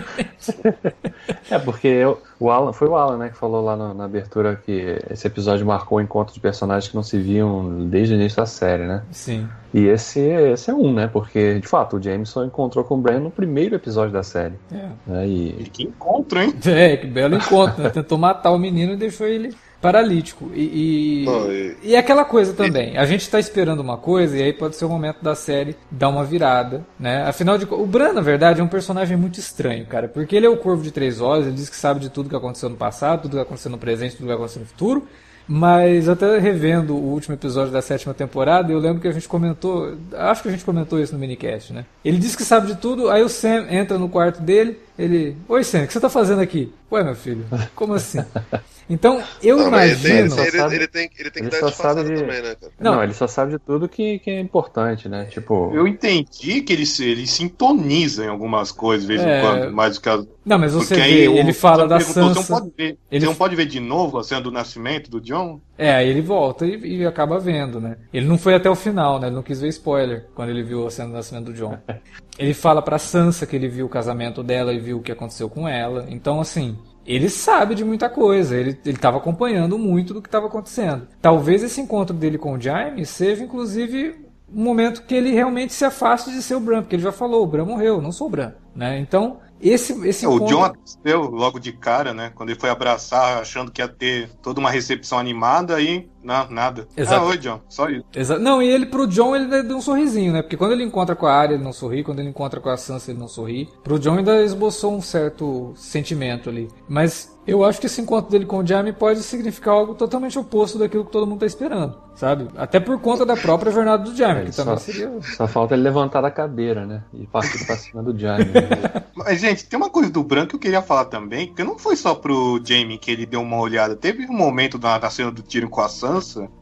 é, porque eu, o Alan, foi o Alan né, que falou lá na, na, abertura que esse episódio marcou o encontro de personagens que não se viam desde o início da série, né? Sim. E esse, esse é um, né? Porque, de fato, o Jameson encontrou com o Bran no primeiro episódio da série. É. Né, e... e que encontro, hein? É, que belo encontro, né? Tentou matar o menino e deixou ele paralítico. E, e, Não, e- e é aquela coisa também. A gente tá esperando uma coisa e aí pode ser o momento da série dar uma virada, né? Afinal de contas, o Bran, na verdade, é um personagem muito estranho, cara. Porque ele é o Corvo de Três Olhos, ele diz que sabe de tudo que aconteceu no passado, tudo que aconteceu no presente, tudo que aconteceu no futuro. Mas até revendo o último episódio da sétima temporada, eu lembro que a gente comentou, acho que a gente comentou isso no minicast, né? Ele diz que sabe de tudo, aí o Sam entra no quarto dele, ele, oi Sam, o que você tá fazendo aqui? Ué, meu filho, como assim? [LAUGHS] Então, eu Não, ele, imagino. ele, sabe- ele tem, ele tem que ele dar só disfarçada sabe de- também, né, cara? Não, Não. ele só sabe de tudo que, que é importante, né? Tipo. Eu entendi que ele, se- ele sintoniza em algumas coisas de vez É. em quando, mais do que as. Não, mas você Porque vê, aí o- ele fala da perguntou, Você Sansa. não pode ver, Ele- você não pode ver de novo a cena do nascimento do John? É, aí ele volta e, e acaba vendo, né? Ele não foi até o final, né? Ele não quis ver spoiler quando ele viu a cena do nascimento do John. [LAUGHS] Ele fala pra Sansa que ele viu o casamento dela e viu o que aconteceu com ela. Então, assim, ele sabe de muita coisa. Ele, ele tava acompanhando muito do que estava acontecendo. Talvez esse encontro dele com o Jaime seja, inclusive, um momento que ele realmente se afaste de ser o Bran, porque ele já falou, o Bran morreu, eu não sou o Bran, né? Então, esse, esse É, o encontro... John aconteceu logo de cara, né? Quando ele foi abraçar, achando que ia ter toda uma recepção animada e não, nada. Exato. Ah, oi, John, só isso. Exa- Não, e ele pro John ele deu um sorrisinho, né? Porque quando ele encontra com a Arya ele não sorri, quando ele encontra com a Sansa ele não sorri. Pro John ainda esboçou um certo sentimento ali. Mas eu acho que esse encontro dele com o Jaime pode significar algo totalmente oposto daquilo que todo mundo tá esperando, sabe? Até por conta da própria jornada do Jaime, ele que só, também seria... só falta ele levantar da cadeira, né? E partir pra cima do Jaime. né? [LAUGHS] Mas, gente, tem uma coisa do Bran que eu queria falar também, que não foi só pro Jamie que ele deu uma olhada. Teve um momento na, na cena do Tyrion com a Sansa,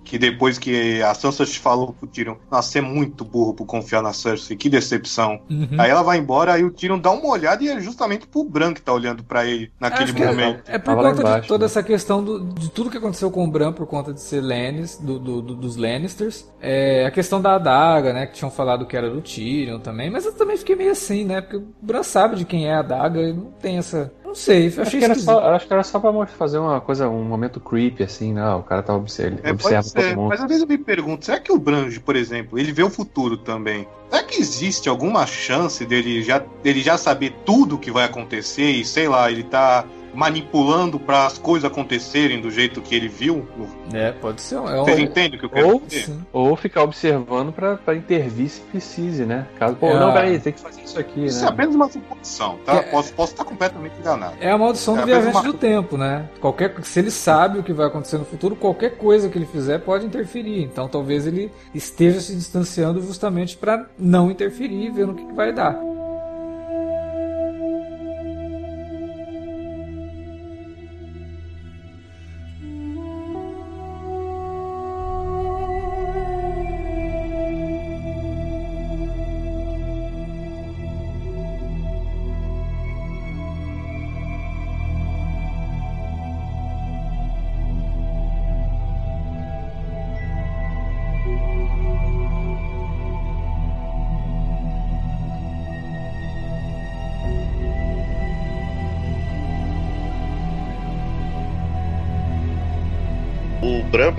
que depois que a Sansa falou pro Tyrion, nossa, você é muito burro por confiar na Cersei, que decepção. Uhum. Aí ela vai embora, aí o Tyrion dá uma olhada e é justamente pro Bran que tá olhando pra ele naquele Acho que momento. É, é por conta de embaixo, toda né? essa questão do- de tudo que aconteceu com o Bran por conta de ser Lannis, do, do- do- dos Lannisters. É, a questão da adaga, né? Que tinham falado que era do Tyrion também. Mas eu também fiquei meio assim, né? Porque o Bran sabe de quem é a adaga e não tem essa. Não sei, eu Acho achei que, era só, acho que era só pra fazer uma coisa, um momento creepy, assim, né? O cara tá observa, É, observa todo ser, mundo. mas às vezes eu me pergunto, será que o Brange, por exemplo, ele vê o futuro também? Será que existe alguma chance dele já, dele já saber tudo que vai acontecer e, sei lá, ele tá manipulando para as coisas acontecerem do jeito que ele viu? É, pode ser. É um, Vocês entendem o que eu quero Ou, dizer? sim. ou ficar observando pra intervir se precise, né? Caso, pô, É. não, peraí, tem que fazer isso aqui, Isso é né? apenas uma suposição, tá? É- Posso, posso estar completamente enganado. É a maldição do É, mas viajante uma- do tempo, né? Qualquer, se ele sabe o que vai acontecer no futuro, qualquer coisa que ele fizer pode interferir. Então talvez ele esteja se distanciando justamente para não interferir e ver no que, que vai dar.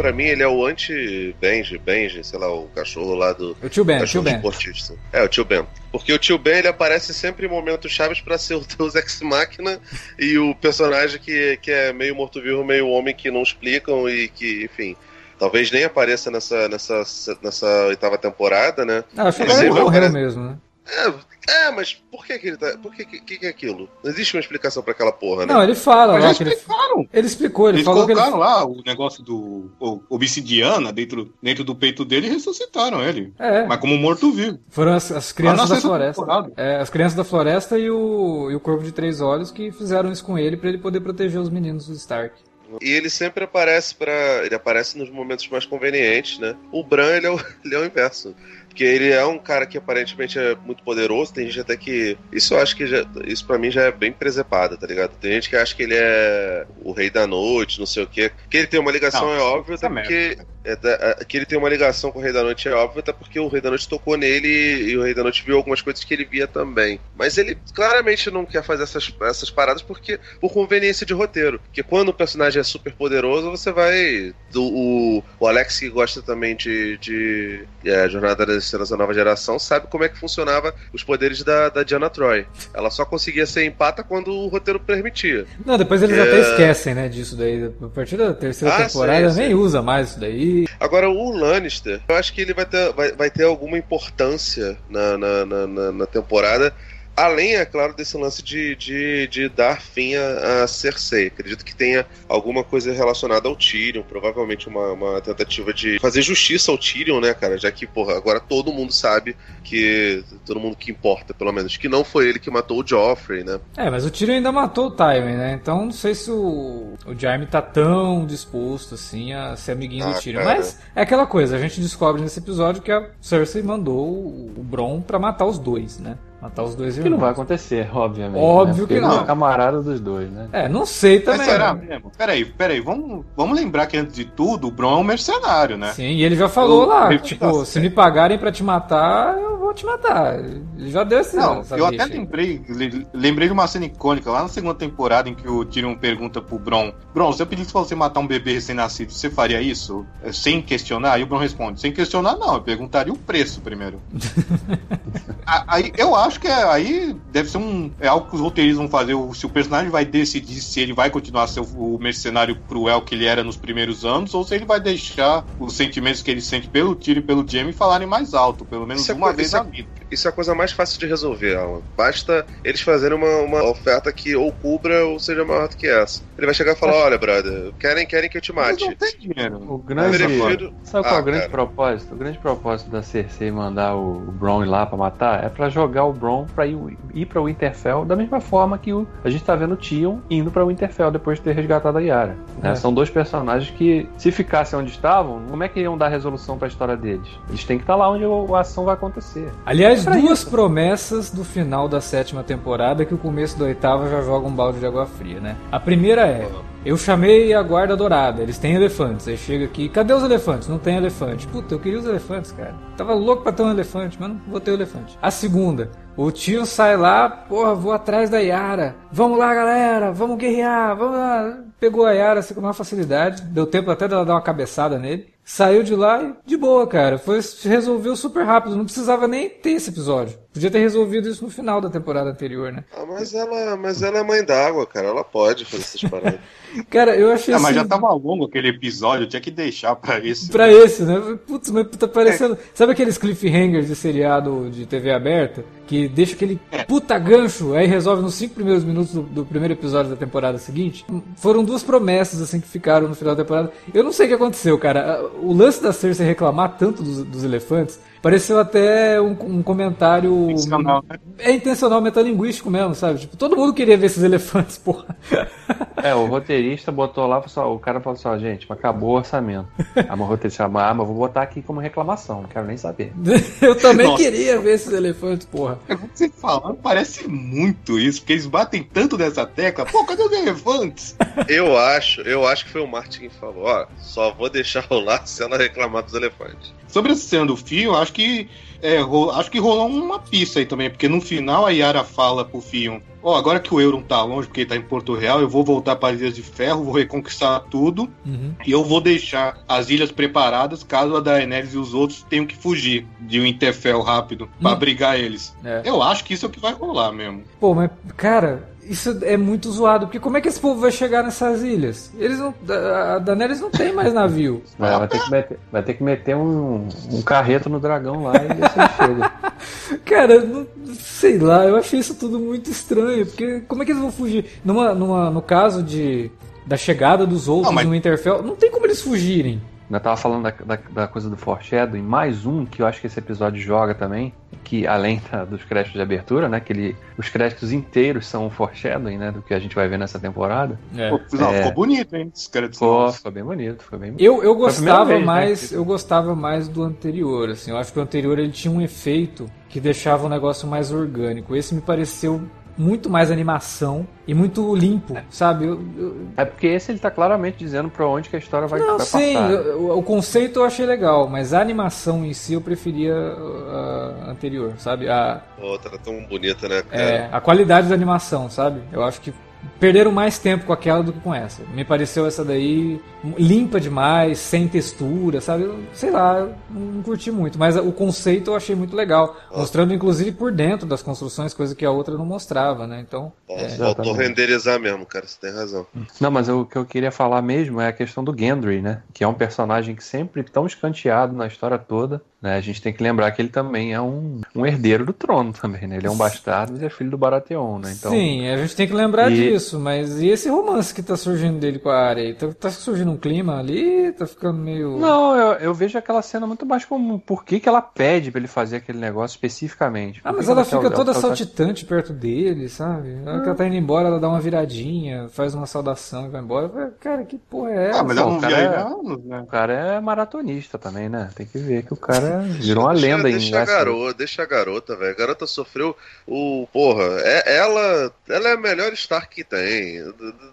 Pra mim, ele é o anti-Benji, Benji, sei lá, o cachorro lá do. O tio Ben, o tio Ben. esportista. É, o tio Ben. Porque o tio Ben, ele aparece sempre em momentos chaves pra ser o Deus Ex-Máquina e o personagem que, que é meio morto-vivo, meio homem que não explicam e que, enfim. Talvez nem apareça nessa, nessa, nessa oitava temporada, né? Ah, acho que ele morreu mesmo, né? É, é, mas por que que ele tá. Por que que, que é aquilo? Não existe uma explicação pra aquela porra, né? Não, ele fala Mas lá eles que ele, explicaram. ele explicou, ele Eles falou que ele, colocaram lá o negócio do o- obsidiana dentro, dentro do peito dele e ressuscitaram ele. É, Mas como morto-vivo. foram as, as crianças da floresta. É, as crianças da floresta e o, e o Corvo de Três Olhos que fizeram isso com ele pra ele poder proteger os meninos do Stark. E ele sempre aparece para Ele aparece nos momentos mais convenientes, né? O Bran, ele é o, [LAUGHS] ele é o inverso. Porque ele é um cara que aparentemente é muito poderoso. Tem gente até que. Isso eu acho que já, isso para mim já é bem presepado, tá ligado? Tem gente que acha que ele é o rei da noite, não sei o quê. Que ele tem uma ligação, Não, é óbvio, é até porque. É, da- é, que ele tem uma ligação com o Rei da Noite é óbvio, até porque o Rei da Noite tocou nele e o Rei da Noite viu algumas coisas que ele via também. Mas ele claramente não quer fazer essas, essas paradas porque por conveniência de roteiro. Porque quando o personagem é super poderoso, você vai. Do, o, o Alex, que gosta também de, de é, Jornada das Estrelas da Nova Geração, sabe como é que funcionava os poderes da, da Diana Troy. Ela só conseguia ser empata quando o roteiro permitia. Não, depois eles É. até esquecem, né, disso daí. A partir da terceira Ah, temporada sei, nem sei. usa mais isso daí. Agora, o Lannister, eu acho que ele vai ter, vai, vai ter alguma importância na, na, na, na- na temporada. Além, é claro, desse lance de, de, de dar fim a, a Cersei. Acredito que tenha alguma coisa relacionada ao Tyrion. Provavelmente uma, uma tentativa de fazer justiça ao Tyrion, né, cara? Já que, porra, agora todo mundo sabe que. Todo mundo que importa, pelo menos, que não foi ele que matou o Joffrey, né? É, mas o Tyrion ainda matou o Tywin, né? Então não sei se o, o Jaime tá tão disposto assim a ser amiguinho Ah, do Tyrion. cara. Mas é aquela coisa, a gente descobre nesse episódio que a Cersei mandou o, o Bron pra matar os dois, né? Matar os dois Que não vai irmãos. acontecer, obviamente. Óbvio né? Que não. é camarada dos dois, né? É, não sei Mas também. será né? mesmo? Peraí, peraí, vamos, vamos lembrar que antes de tudo, o Bron é um mercenário, né? Sim, e ele já falou Eu- lá, eu- tipo, se me pagarem pra te matar, eu vou te matar. Ele já deu esse Não, essa eu até aí. lembrei, le- lembrei de uma cena icônica lá na segunda temporada em que o Tyrion pergunta pro Bron: Bron, se eu pedisse pra você matar um bebê recém-nascido, você faria isso? É, Sem questionar? Aí o Bron responde: sem questionar, não, eu perguntaria o preço primeiro. [LAUGHS] Aí, eu acho que é, aí deve ser um. É algo que os roteiristas vão fazer. Se o personagem vai decidir se ele vai continuar a ser o, mercenário cruel que ele era nos primeiros anos, ou se ele vai deixar os sentimentos que ele sente pelo Tyrion e pelo Jaime falarem mais alto, pelo menos Isso é uma co- vez isso é- na vida. Isso é a coisa mais fácil de resolver, Alan. Basta eles fazerem uma, uma oferta que ou cubra ou seja maior do que essa. Ele vai chegar e falar: olha, brother, querem, querem que eu te Mas mate. não tem dinheiro. O grande. Eu prefiro- Sabe qual é Ah, o grande cara. propósito? O grande propósito da Cersei mandar o Bron ir lá pra matar é pra jogar o Bron pra ir, ir pra Winterfell da mesma forma que o, a gente tá vendo o Tion indo pra Winterfell depois de ter resgatado a Yara. né? É. São dois personagens que, se ficassem onde estavam, como é que iam dar resolução pra história deles? Eles têm que estar lá onde a ação vai acontecer. Aliás, Pra duas isso. promessas do final da sétima temporada que o começo da oitava já joga um balde de água fria, né? A primeira é: eu chamei a guarda dourada, eles têm elefantes. Aí chega aqui, cadê os elefantes? Não tem elefante. Puta, eu queria os elefantes, cara. Tava louco pra ter um elefante, mas não vou ter o elefante. A segunda, o tio sai lá, porra, vou atrás da Yara. Vamos lá, galera, vamos guerrear, vamos lá. Pegou a Yara assim, com uma facilidade, deu tempo até dela dar uma cabeçada nele. Saiu de lá e de boa, cara. Foi resolveu super rápido, não precisava nem ter esse episódio. Podia ter resolvido isso no final da temporada anterior, né? Ah, mas ela, mas ela é mãe d'água, cara. Ela pode fazer essas paradas. [LAUGHS] Cara, eu achei Ah, mas assim, já tava longo aquele episódio, tinha que deixar pra esse. Pra esse, né? Putz, mas tá parecendo. Sabe aqueles cliffhangers de seriado de TV aberta? Que deixa aquele puta gancho, aí resolve nos cinco primeiros minutos do, do primeiro episódio da temporada seguinte? Foram duas promessas, assim, que ficaram no final da temporada. Eu não sei o que aconteceu, cara. O lance da Cersei reclamar tanto dos, dos elefantes pareceu até um, um comentário. Intencional, né? É intencional metalinguístico mesmo, sabe? Tipo, todo mundo queria ver esses elefantes, [LAUGHS] porra. É, o roteirista botou lá, só, o cara falou assim, ó, gente, mas acabou o orçamento. Aí o roteirista chamou, ah, mas vou botar aqui como reclamação, não quero nem saber. [LAUGHS] Eu também Nossa. queria ver esses elefantes, porra. É como você falando, parece muito isso, porque eles batem tanto nessa tecla. Pô, cadê os elefantes? Eu acho, eu acho que foi o Martin que falou, ó, só vou deixar rolar se ela reclamar dos elefantes. Sobre essa cena do fio, acho que é, acho que rolou uma pista aí também, porque no final a Yara fala pro Fion, ó, agora que o Euron tá longe, porque ele tá em Porto Real, eu vou voltar para as Ilhas de Ferro, vou reconquistar tudo, Uhum. e eu vou deixar as ilhas preparadas caso a Daenerys e os outros tenham que fugir de Winterfell rápido pra Hum. abrigar eles. É. Eu acho que isso é o que vai rolar mesmo. Pô, mas, cara, isso é muito zoado, porque como é que esse povo vai chegar nessas ilhas? Eles não. A Daenerys não tem mais navio. [LAUGHS] Vai, vai ter que meter, vai ter que meter um, um carreto no dragão lá e ver se ele chega. [LAUGHS] Cara, não- sei lá, eu achei isso tudo muito estranho, porque como é que eles vão fugir? Numa, numa, no caso de da chegada dos outros Não, mas- no Winterfell, não tem como eles fugirem. Eu tava falando da, da, da coisa do foreshadowing, mais um que eu acho que esse episódio joga também, que além da, dos créditos de abertura, né, que ele, os créditos inteiros são um foreshadowing, né, do que a gente vai ver nessa temporada. É. Pô, não, É. Ficou bonito, hein? Os créditos Ficou, novos. ficou bem bonito, ficou bem Eu, eu gostava vez, né, mais, que- eu gostava mais do anterior, assim. Eu acho que o anterior ele tinha um efeito que deixava o negócio mais orgânico. Esse me pareceu muito mais animação e muito limpo, sabe? Eu- eu- É porque esse ele tá claramente dizendo pra onde que a história vai, não, vai sim, passar. o, o conceito eu achei legal, mas a animação em si eu preferia a anterior, sabe? A, Outra tão bonita, né, cara? é, a qualidade da animação, sabe? Eu acho que perderam mais tempo com aquela do que com essa. Me pareceu essa daí limpa demais, sem textura, sabe? Eu, sei lá, não curti muito, mas o conceito eu achei muito legal, mostrando inclusive por dentro das construções, coisa que a outra não mostrava, né? Então, Nossa, é, faltou Exatamente. renderizar mesmo, cara, você tem razão. Não, mas o que eu queria falar mesmo é a questão do Gendry, né? Que é um personagem que sempre tão escanteado na história toda. Né? A gente tem que lembrar que ele também é um, um herdeiro do trono também, né? Ele é um bastardo e é filho do Baratheon, né? Então, Sim, a gente tem que lembrar E- disso, mas e esse romance que tá surgindo dele com a área? Tá, tá surgindo um clima ali, tá ficando meio. Não, eu, eu vejo aquela cena muito mais como por que, que ela pede pra ele fazer aquele negócio especificamente. Ah, Por mas que ela que fica ela- toda ela- saltitante perto dele, sabe? Na hora que ela tá indo embora, ela dá uma viradinha, faz uma saudação e vai embora. Cara, que porra é essa? Ah, mas ela Pô, não o cara é- anos, né? O cara é maratonista também, né? Tem que ver que o cara virou uma deixa, lenda em deixa a Westeros. garota, deixa a garota, velho. A garota sofreu o. Porra, é, ela, ela é a melhor Stark que tem.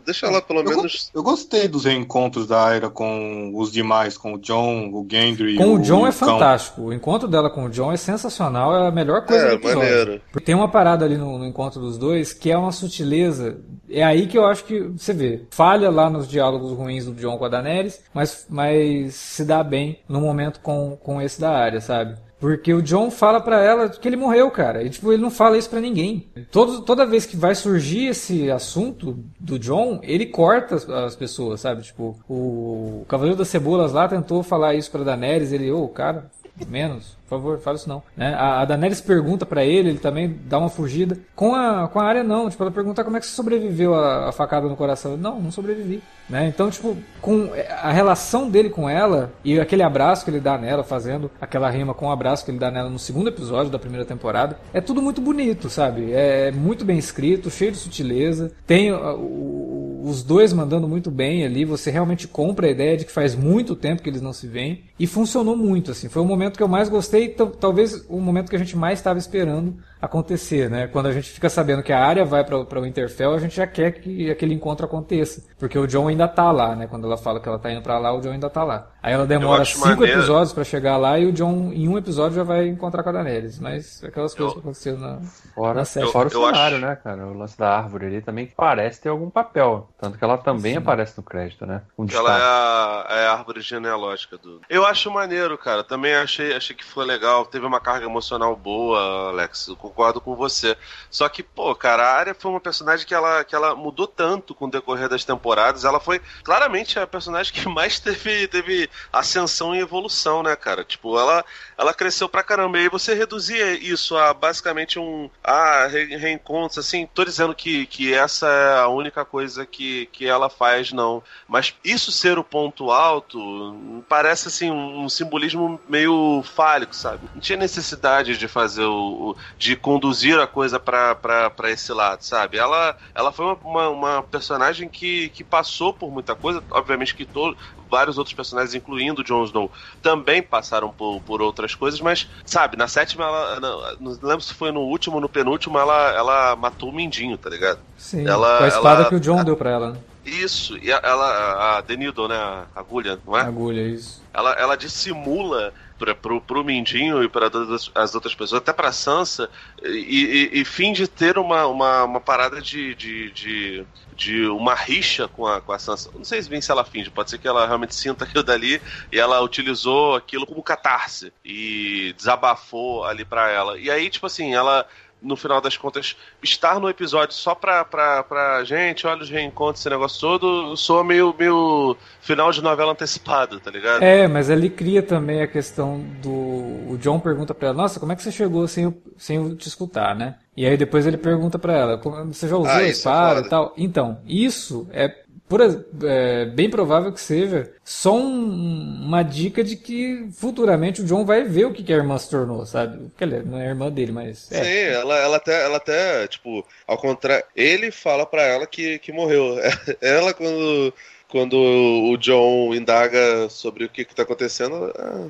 Deixa ela pelo Eu, menos. go- eu gostei dos reencontros da Aira com os demais, com o John, o Gendry. Com o John e é Cão. fantástico. O encontro dela com o John é sensacional, é a melhor coisa do É, episódio. maneiro. Porque Tem uma parada ali no, no encontro dos dois que é uma sutileza. É aí que eu acho que você vê. Falha lá nos diálogos ruins do John com a Daenerys, mas, mas se dá bem no momento com, com esse da sabe? Porque o John fala pra ela que ele morreu, cara. E tipo, ele não fala isso pra ninguém. Todo, toda vez que vai surgir esse assunto do John, ele corta as, as pessoas, sabe? Tipo, o Cavaleiro das Cebolas lá tentou falar isso pra Daenerys, ele, ô, cara, menos, por favor, fala isso não. Né? A, a Daenerys pergunta pra ele, ele também dá uma fugida. Com a, com a área não, tipo, ela pergunta como é que você sobreviveu a, facada no coração. Não, não sobrevivi. Né? Então, tipo, com a relação dele com ela e aquele abraço que ele dá nela, fazendo aquela rima com o abraço que ele dá nela no segundo episódio da primeira temporada, é tudo muito bonito, sabe? É muito bem escrito, cheio de sutileza. Tem uh, o- os dois mandando muito bem ali, você realmente compra a ideia de que faz muito tempo que eles não se veem e funcionou muito, assim. Foi o momento que eu mais gostei, tal- talvez o momento que a gente mais estava esperando acontecer, né? Quando a gente fica sabendo que a área vai para o Winterfell, a gente já quer que aquele encontro aconteça, porque o John ainda tá lá, né? Quando ela fala que ela tá indo para lá, o John ainda tá lá. Aí ela demora cinco maneiro. episódios para chegar lá e o John em um episódio já vai encontrar com a Daenerys, mas aquelas coisas que aconteceram na Fora, Na série. fora o Eu- eu cenário, acho- né, cara? O lance da árvore ali também parece ter algum papel. Tanto que ela também aparece no crédito, né? Um Que ela é a, é a árvore genealógica do. Eu acho maneiro, cara. Também achei, achei que foi legal. Teve uma carga emocional boa, Alex. Eu concordo com você. Só que, pô, cara, a Arya foi uma personagem que ela, que ela mudou tanto com o decorrer das temporadas. Ela foi claramente a personagem que mais [LAUGHS] teve, teve ascensão e evolução, né, cara? Tipo, ela, ela cresceu pra caramba. E aí você reduzia isso a basicamente um. Ah, re, reencontros, assim. Tô dizendo que, que essa é a única coisa que, que ela faz, não. Mas isso ser o ponto alto parece assim um, um simbolismo meio fálico, sabe? Não tinha necessidade de fazer o. o- de conduzir a coisa pra esse lado, sabe? Ela, ela foi uma, uma, uma personagem que, que passou por muita coisa, obviamente que todo, vários outros personagens, incluindo o Jon Snow, também passaram por, por outras coisas, mas, sabe, na sétima, ela. Não, não lembro se foi no último ou no penúltimo, ela, ela matou o Mindinho, tá ligado? Sim, Ela- com a espada ela- que o John deu pra ela, né? Isso, e ela, a Denildo, né, a agulha, não é? Agulha, isso. ela, ela dissimula pra, pro, pro Mindinho e para as outras pessoas, até pra Sansa, e, e, e finge ter uma, uma, uma parada de, de, de, de uma rixa com a, com a Sansa. Não sei bem se ela finge, pode ser que ela realmente sinta aquilo dali e ela utilizou aquilo como catarse e desabafou ali pra ela. E aí, tipo assim, ela no final das contas, estar no episódio só pra, pra, pra gente, olha os reencontros, esse negócio todo, soa meio, meio final de novela antecipada, tá ligado? É, mas ele cria também a questão do. O John pergunta pra ela: Nossa, como é que você chegou sem eu, sem eu te escutar, né? E aí depois ele pergunta pra ela: "Como- Você já usou Ah, a é e tal? Então, isso é por, é bem provável que seja só um, uma dica de que futuramente o John vai ver o que, que a irmã se tornou, sabe? Que ela não é irmã dele, mas. É. Sim, ela, ela, até, ela até, tipo, ao contrário, ele fala pra ela que, que morreu. [LAUGHS] Ela, quando, quando o John indaga sobre o que, que tá acontecendo, ela, ah,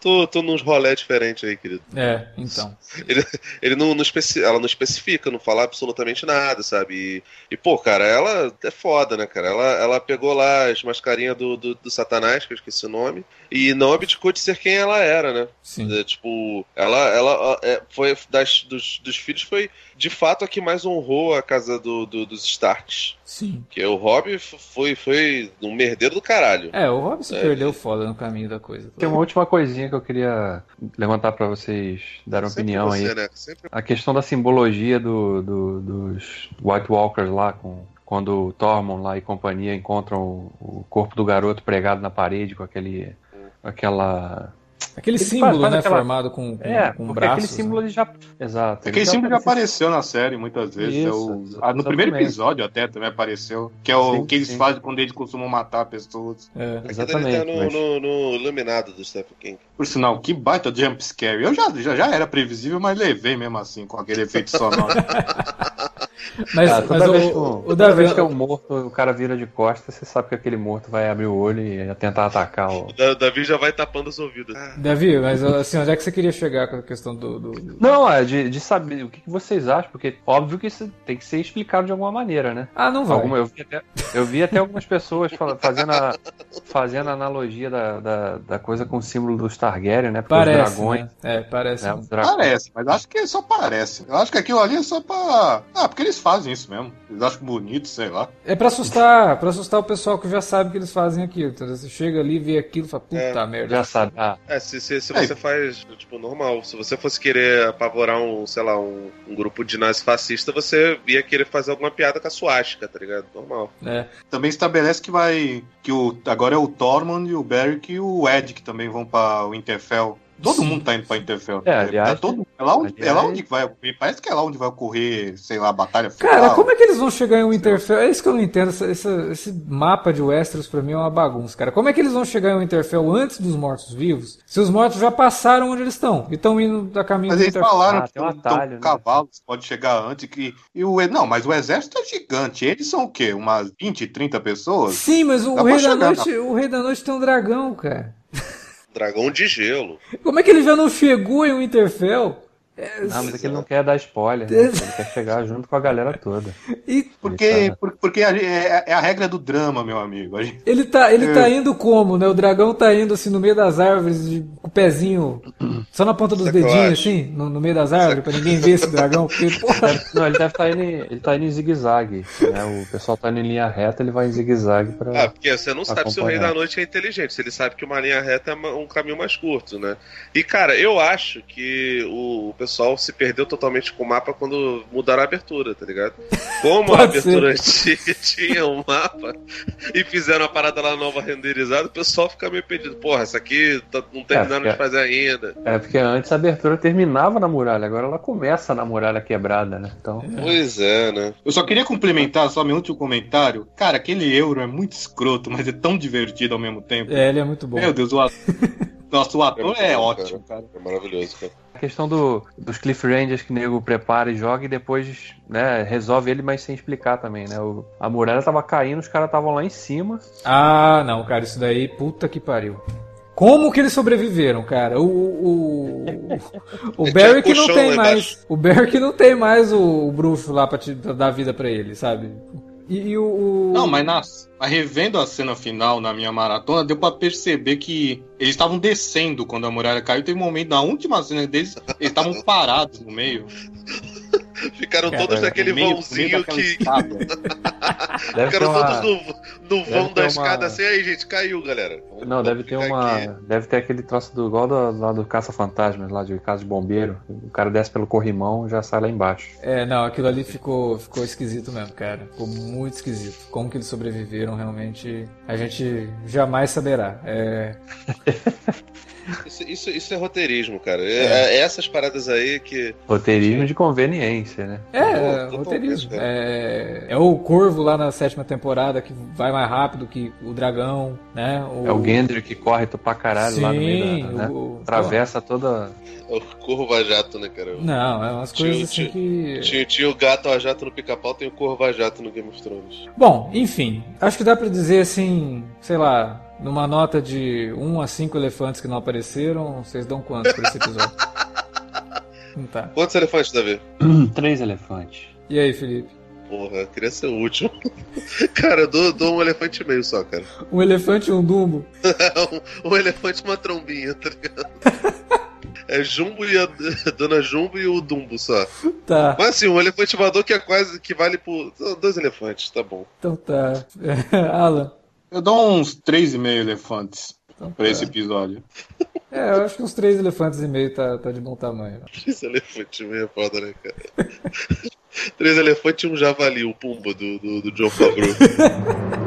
tô, tô nos rolé diferentes aí, querido. É, então. [LAUGHS] Ele, ele não, não especi, ela não especifica, não fala absolutamente nada, sabe? E, e, pô, cara, ela é foda, né, cara? Ela, ela pegou lá as mascarinhas do, do, do Satanás, que eu esqueci o nome, e não abdicou de ser quem ela era, né? Sim. É, tipo, ela, ela é, foi das, dos, dos filhos foi de fato a que mais honrou a casa do, do dos Starks. Sim. Que o Rob foi, foi um merdeiro do caralho. É, o Rob se é, perdeu foda no caminho da coisa. Tem uma última coisinha que eu queria levantar para vocês darem opinião você, aí. Né? Sempre... A questão da simbologia do, do, dos White Walkers lá com quando o Tormund lá e companhia encontram o, o corpo do garoto pregado na parede com aquele aquela Aquele ele símbolo, faz, faz né, aquela... formado com, com, é, com braços. Aquele símbolo né? já. Exato. Aquele já símbolo já apareceu na série muitas vezes. Isso, é o... ah, no primeiro episódio até também apareceu. Que é o sim, que eles sim. fazem quando eles costumam matar pessoas. É, exatamente. Ele tá no, mas... no, no, iluminado do Stephen King. Por sinal, que baita jump scare. Eu já, já, já era previsível, mas levei mesmo assim, com aquele efeito sonoro. [LAUGHS] Mas, ah, toda mas vez, o, o, Davi... vez que é um morto, o cara vira de costas, você sabe que aquele morto vai abrir o olho e tentar atacar. O... [LAUGHS] o Davi já vai tapando os ouvidos. Davi, mas assim, onde é que você queria chegar com a questão do. do... Não, é de, de saber o que, que, vocês acham, porque óbvio que isso tem que ser explicado de alguma maneira, né? Ah, não vai. Alguma, eu, vi até, eu vi até algumas pessoas fazendo a, fazendo a analogia da, da, da, coisa com o símbolo dos Targaryen, né? Porque parece, os dragões. Né? É, parece. Né? Parece, mas acho que só parece. Eu acho que aquilo ali é só pra. Ah, porque eles fazem isso mesmo. Eles acham bonito, sei lá. É pra assustar, pra assustar o pessoal que já sabe que eles fazem aquilo. Então, você chega ali, vê aquilo e fala, puta é, merda. Já sabe. Ah. É, se, se, se você é. faz, tipo, normal. Se você fosse querer apavorar um, sei lá, um, um grupo de nazi fascista, você ia querer fazer alguma piada com a suástica, tá ligado? Normal. É. Também estabelece que vai. que o, agora é o Tormund e o Beric e o Ed que também vão pra Winterfell. Todo mundo tá indo pra Interfell. É, aliás. É, todo, é, lá onde, aliás... é lá onde vai ocorrer. Parece que é lá onde vai ocorrer, sei lá, a batalha final. Cara, como é que eles vão chegar em Winterfell? É isso que eu não entendo. Essa, essa, esse mapa de Westeros pra mim é uma bagunça, cara. Como é que eles vão chegar em Winterfell antes dos mortos-vivos? Se os mortos já passaram onde eles estão e estão indo da caminho Mas eles falaram ah, que um atalho, né? cavalos pode chegar antes que. E o, não, mas o exército é gigante. Eles são o quê? Umas 20, 30 pessoas? Sim, mas o, Rei da, noite, o Rei da Noite tem um dragão, cara. [LAUGHS] Dragão de gelo. Como é que ele já não chegou em Winterfell? Não, mas é que ele não quer dar spoiler, né? ele quer chegar junto com a galera toda. E porque, tá... porque é, é, a regra do drama, meu amigo. Gente... Ele tá, ele tá é. indo como, né? O dragão tá indo assim no meio das árvores, de, com o pezinho só na ponta dos Isso dedinhos, assim, no, no, meio das árvores, pra ninguém ver esse [LAUGHS] dragão. Porque, porra... Não, ele deve estar tá indo, ele tá indo em zigue-zague. Né? O pessoal tá indo em linha reta, ele vai em zigue-zague pra. Ah, porque você não sabe se o Rei da Noite é inteligente, se ele sabe que uma linha reta é um caminho mais curto, né? E, cara, eu acho que o pessoal pessoal se perdeu totalmente com o mapa quando mudaram a abertura, tá ligado? Como [LAUGHS] a abertura [LAUGHS] antiga tinha um mapa e fizeram a parada lá nova renderizada, o pessoal fica meio perdido. Porra, essa aqui tá, não terminaram é, de fazer ainda. É, porque antes a abertura terminava na muralha, agora ela começa na muralha quebrada, né? Então... Pois é, né? Eu só queria complementar, só meu último comentário. Cara, aquele euro é muito escroto, mas é tão divertido ao mesmo tempo. É, ele é muito bom. Meu Deus, o [LAUGHS] Nossa, o ator é, é ótimo, cara. cara. É maravilhoso, cara. Questão do, dos Cliff Rangers que o nego prepara e joga e depois né, resolve ele, mas sem explicar também, né? O, a muralha tava caindo, os caras estavam lá em cima. Ah, não, cara, isso daí, puta que pariu. Como que eles sobreviveram, cara? O, o, o, o [LAUGHS] Barry que não tem mais. O Barry que não tem mais o, o bruxo lá pra, te, pra dar vida pra ele, sabe? E, e o, o, Não, mas, nas, mas revendo a cena final na minha maratona, deu para perceber que eles estavam descendo quando a muralha caiu. Teve um momento, na última cena deles, eles estavam parados no meio. Ficaram Cara, todos naquele meio, vãozinho que. [LAUGHS] Ficaram uma... todos no, no vão da escada assim, aí, gente, caiu, galera. Vamos, Não, deve ter uma. Aqui. Deve ter aquele troço do igual do, lá do Caça-Fantasmas, lá de casa de bombeiro. O cara desce pelo corrimão e já sai lá embaixo. É, não, aquilo ali ficou, ficou esquisito mesmo, cara. Ficou muito esquisito. Como que eles sobreviveram, realmente, a gente jamais saberá. É. [LAUGHS] Isso, isso, isso, é roteirismo, cara. É. É, essas paradas aí que. Roteirismo de conveniência, né? É, é roteirismo. É, é, o corvo lá na, sétima temporada que vai mais rápido que o dragão, né? O... É o Gendry que corre pra caralho Sim, lá no meio da, né? o... Atravessa toda... É o corvo-jato, né, cara? Não, é umas coisas tinha, assim que... Tinha, tinha o gato a jato no pica-pau, tem o corvo-jato no Game of Thrones. Bom, enfim, acho que dá pra dizer assim, sei lá, numa nota de 1 a 5 elefantes que não apareceram, vocês dão quanto pra esse episódio? [LAUGHS] tá. Quantos elefantes, Davi? [CLEARS THROAT] Três elefantes. E aí, Felipe? Porra, eu queria ser o último. [LAUGHS] cara, eu dou, dou, um elefante e meio só, cara. Um elefante e um dumbo? um, [LAUGHS] um elefante e uma trombinha, tá ligado? É Jumbo e a Dona Jumbo e o Dumbo só. Tá. Mas assim, um elefante voador que é quase que vale por. Dois elefantes, tá bom. Então tá. Alan. Eu dou uns três e meio elefantes então, pra tá. esse episódio. [LAUGHS] É, eu acho que uns três elefantes e meio tá, tá de bom tamanho. Três elefantes e meio é foda, né, cara? [LAUGHS] três elefantes e um javali, o Pumba do, do, do John Favreau. [LAUGHS]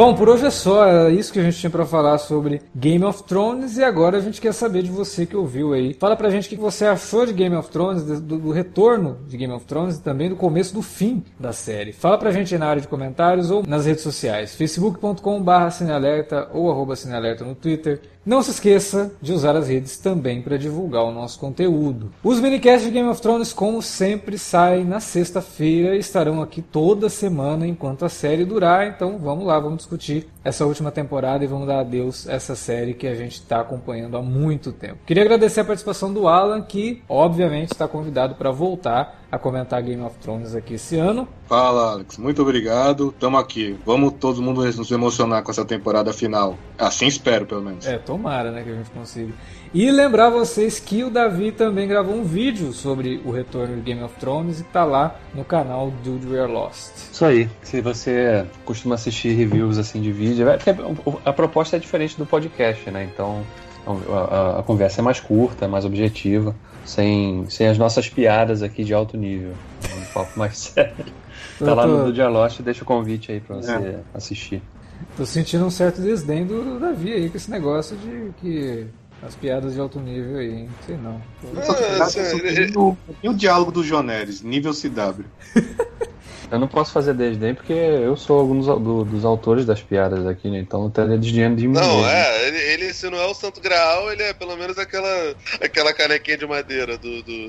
Bom, por hoje é só. É isso que a gente tinha para falar sobre Game of Thrones e agora a gente quer saber de você que ouviu aí. Fala pra gente o que você achou de Game of Thrones, do, do retorno de Game of Thrones e também do começo do fim da série. Fala pra gente na área de comentários ou nas redes sociais. facebook.com.br cinealerta ou arroba cinealerta no Twitter. Não se esqueça de usar as redes também para divulgar o nosso conteúdo. Os minicasts de Game of Thrones, como sempre, saem na sexta-feira e estarão aqui toda semana enquanto a série durar. Então vamos lá, vamos discutir essa última temporada e vamos dar adeus a essa série que a gente está acompanhando há muito tempo. Queria agradecer a participação do Alan, que obviamente está convidado para voltar a comentar Game of Thrones aqui esse ano. Fala, Alex. Muito obrigado. Tamo aqui. Vamos todo mundo nos emocionar com essa temporada final. Assim espero, pelo menos. É, tomara, né, que a gente consiga. E lembrar vocês que o Davi também gravou um vídeo sobre o retorno de Game of Thrones e tá lá no canal Dude We Are Lost. Isso aí. Se você costuma assistir reviews assim de vídeo, é a proposta é diferente do podcast, né? Então a, a, a conversa é mais curta, mais objetiva sem, sem as nossas piadas aqui de alto nível. Um papo mais [LAUGHS] sério. Tá lá no do Lost, deixa o convite aí pra você é. assistir. Tô sentindo um certo desdém do Davi aí com esse negócio de que as piadas de alto nível aí, hein? Sei não. Ah, e o diálogo do Joneres, nível CW. [LAUGHS] Eu não posso fazer desdém porque eu sou algum dos, do, dos autores das piadas aqui, né? Então eu teria desdém de mim. Não, é, ele, ele, se não é o Santo Graal, ele é pelo menos aquela, aquela canequinha de madeira do. do...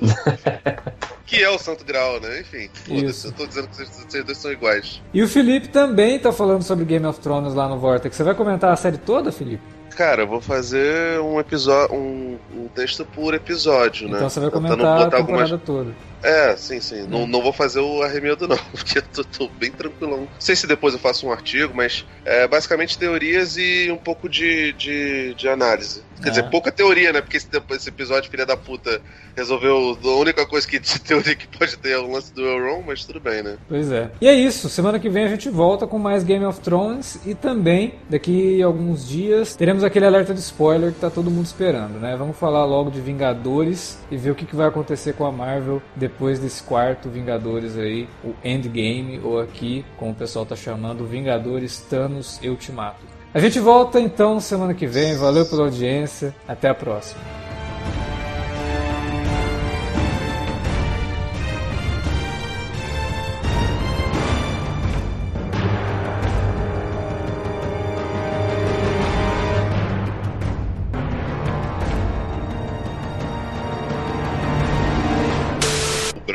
[LAUGHS] que é o Santo Graal, né? Enfim, eu tô dizendo que vocês, vocês dois são iguais. E o Felipe também tá falando sobre Game of Thrones lá no Vortex. Você vai comentar a série toda, Felipe? Cara, eu vou fazer um episódio, um, um texto por episódio, então né? Então você vai comentar a temporada algumas... toda. É, sim, sim. Não, não vou fazer o arremedo, não, [LAUGHS] porque eu tô, tô, bem tranquilão. Não sei se depois eu faço um artigo, mas é basicamente teorias e um pouco de, de, de análise. Quer dizer, é. pouca teoria, né? Porque esse, esse, episódio, filha da puta, resolveu. A única coisa que de teoria que pode ter é o lance do Elrond, mas tudo bem, né? Pois é. E é isso. Semana que vem a gente volta com mais Game of Thrones e também, daqui a alguns dias, teremos aquele alerta de spoiler que tá todo mundo esperando, né? Vamos falar logo de Vingadores e ver o que, que vai acontecer com a Marvel depois desse quarto Vingadores aí, o Endgame, ou aqui, como o pessoal tá chamando, Vingadores Thanos Ultimato. A gente volta então semana que vem. Valeu pela audiência. Até a próxima.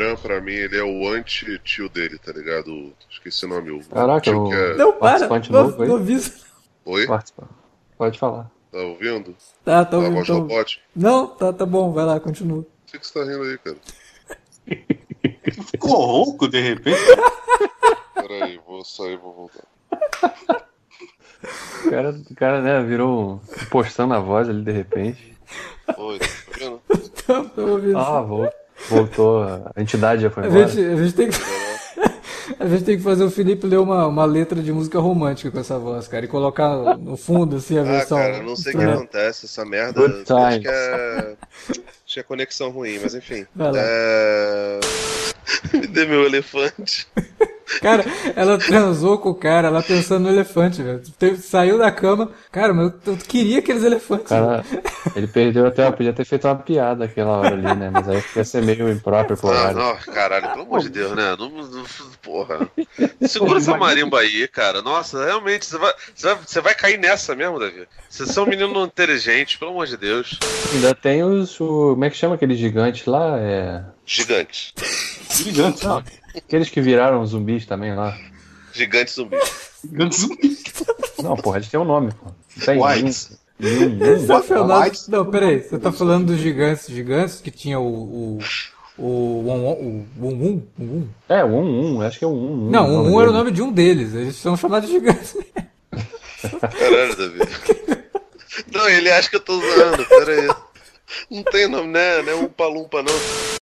Bran, pra mim, ele é o anti-tio dele, tá ligado? Esqueci o nome. O Caraca, o... É... Não, para! Não, não, não, Oi? Pode falar. Tá ouvindo? Tá, tá ouvindo. Tá ouvindo. Não, tá, tá bom, vai lá, continua. O que, que você tá rindo aí, cara? Ficou rouco de repente? Peraí, vou sair vou voltar. O cara, o cara né, virou postando a voz ali de repente. Oi, tá vendo? [LAUGHS] tá, tá ouvindo. Ah, voltou. Voltou, a entidade já foi embora. A gente, a gente tem que. [LAUGHS] A gente tem que fazer o Felipe ler uma, uma letra de música romântica com essa voz, cara, e colocar no fundo, assim, a ah, versão. Cara, não sei o que acontece, essa merda. Acho que é. Tinha conexão ruim, mas enfim. É... [LAUGHS] Me dê meu elefante. [LAUGHS] Cara, ela transou com o cara, ela pensando no elefante, velho. Saiu da cama. Cara, mas eu, eu queria aqueles elefantes. Cara, ele perdeu até, podia ter feito uma piada aquela hora ali, né? Mas aí ia ser meio impróprio pro Ah, não, caralho, pelo amor de Deus, né? Não, não- porra. Segura essa marimba aí, cara. Nossa, realmente, você vai, você vai, você vai cair nessa mesmo, Davi. Vocês são um menino inteligente, pelo amor de Deus. Ainda tem os. O, como é que chama aquele gigante lá? É. Gigante. Gigante, Não, aqueles que viraram zumbis também lá. Gigante zumbi. Gigante zumbi. Não, porra, eles têm um nome, pô. Tem Whites. Yun- Yun- Esse é o Fernando- White- Não, peraí, você tá falando dos gigantes gigantes que tinha o. o. O. Won- Won- O. Won Won? Won Won? É, o 1 acho que é o 1 Não, o 1 era o nome de um deles, eles são chamados de gigantes. Caralho, Davi. Não, ele acha que eu tô usando, pera aí. Não tem nome, né? Não é um palumpa, não.